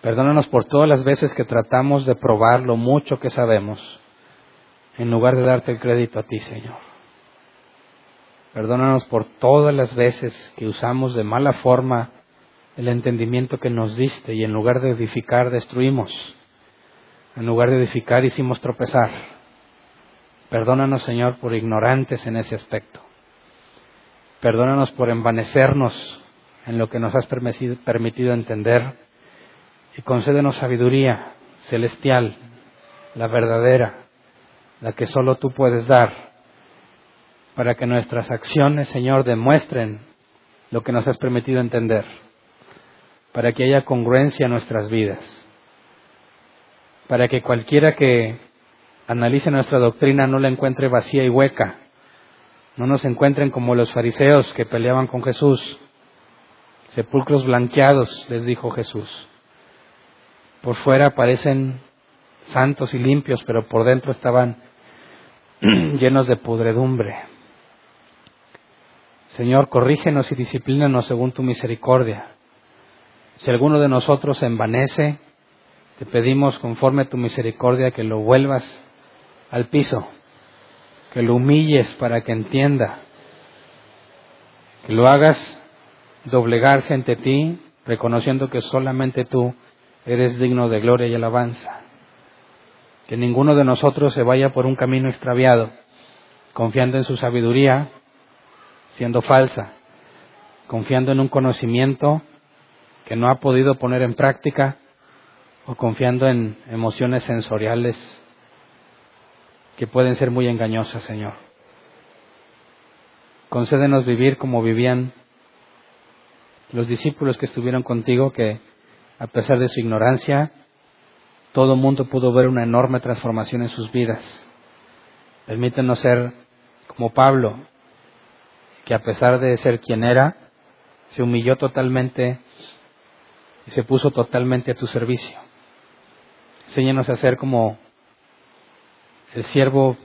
Perdónanos por todas las veces que tratamos de probar lo mucho que sabemos, en lugar de darte el crédito a ti, Señor. Perdónanos por todas las veces que usamos de mala forma el entendimiento que nos diste y en lugar de edificar destruimos. En lugar de edificar hicimos tropezar. Perdónanos, Señor, por ignorantes en ese aspecto. Perdónanos por envanecernos en lo que nos has permitido entender y concédenos sabiduría celestial, la verdadera, la que solo tú puedes dar, para que nuestras acciones, Señor, demuestren lo que nos has permitido entender, para que haya congruencia en nuestras vidas, para que cualquiera que analice nuestra doctrina no la encuentre vacía y hueca, no nos encuentren como los fariseos que peleaban con Jesús, sepulcros blanqueados, les dijo Jesús. Por fuera parecen santos y limpios, pero por dentro estaban llenos de pudredumbre. Señor, corrígenos y disciplínanos según tu misericordia. Si alguno de nosotros se envanece, te pedimos conforme a tu misericordia que lo vuelvas al piso, que lo humilles para que entienda, que lo hagas doblegarse ante ti, reconociendo que solamente tú eres digno de gloria y alabanza. Que ninguno de nosotros se vaya por un camino extraviado, confiando en su sabiduría, siendo falsa, confiando en un conocimiento que no ha podido poner en práctica o confiando en emociones sensoriales que pueden ser muy engañosas, Señor. Concédenos vivir como vivían los discípulos que estuvieron contigo, que a pesar de su ignorancia, todo el mundo pudo ver una enorme transformación en sus vidas. Permítenos ser como Pablo, que a pesar de ser quien era, se humilló totalmente y se puso totalmente a tu servicio. Enséñanos a ser como el siervo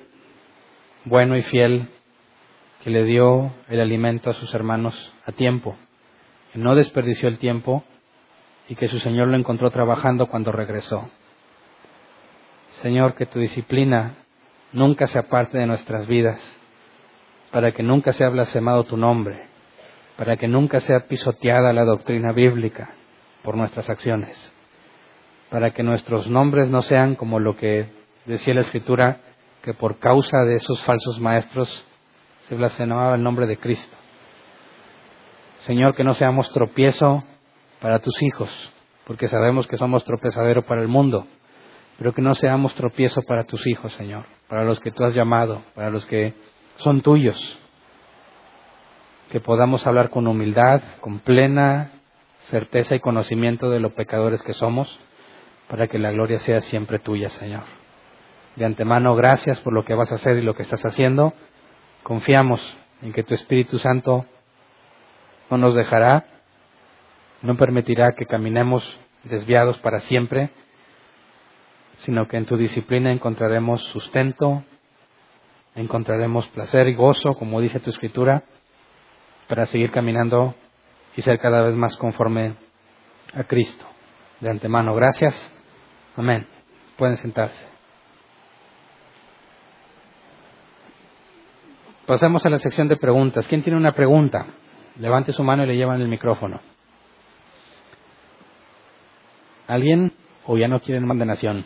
bueno y fiel que le dio el alimento a sus hermanos a tiempo no desperdició el tiempo y que su Señor lo encontró trabajando cuando regresó. Señor, que tu disciplina nunca se aparte de nuestras vidas, para que nunca sea blasfemado tu nombre, para que nunca sea pisoteada la doctrina bíblica por nuestras acciones, para que nuestros nombres no sean como lo que decía la Escritura, que por causa de esos falsos maestros se blasfemaba el nombre de Cristo. Señor, que no seamos tropiezo para tus hijos, porque sabemos que somos tropezadero para el mundo, pero que no seamos tropiezo para tus hijos, Señor, para los que tú has llamado, para los que son tuyos, que podamos hablar con humildad, con plena certeza y conocimiento de los pecadores que somos, para que la gloria sea siempre tuya, Señor. De antemano, gracias por lo que vas a hacer y lo que estás haciendo. Confiamos en que tu Espíritu Santo no nos dejará, no permitirá que caminemos desviados para siempre, sino que en tu disciplina encontraremos sustento, encontraremos placer y gozo, como dice tu escritura, para seguir caminando y ser cada vez más conforme a Cristo. De antemano, gracias. Amén. Pueden sentarse. Pasamos a la sección de preguntas. ¿Quién tiene una pregunta? Levante su mano y le llevan el micrófono. ¿Alguien? ¿O ya no quieren nación?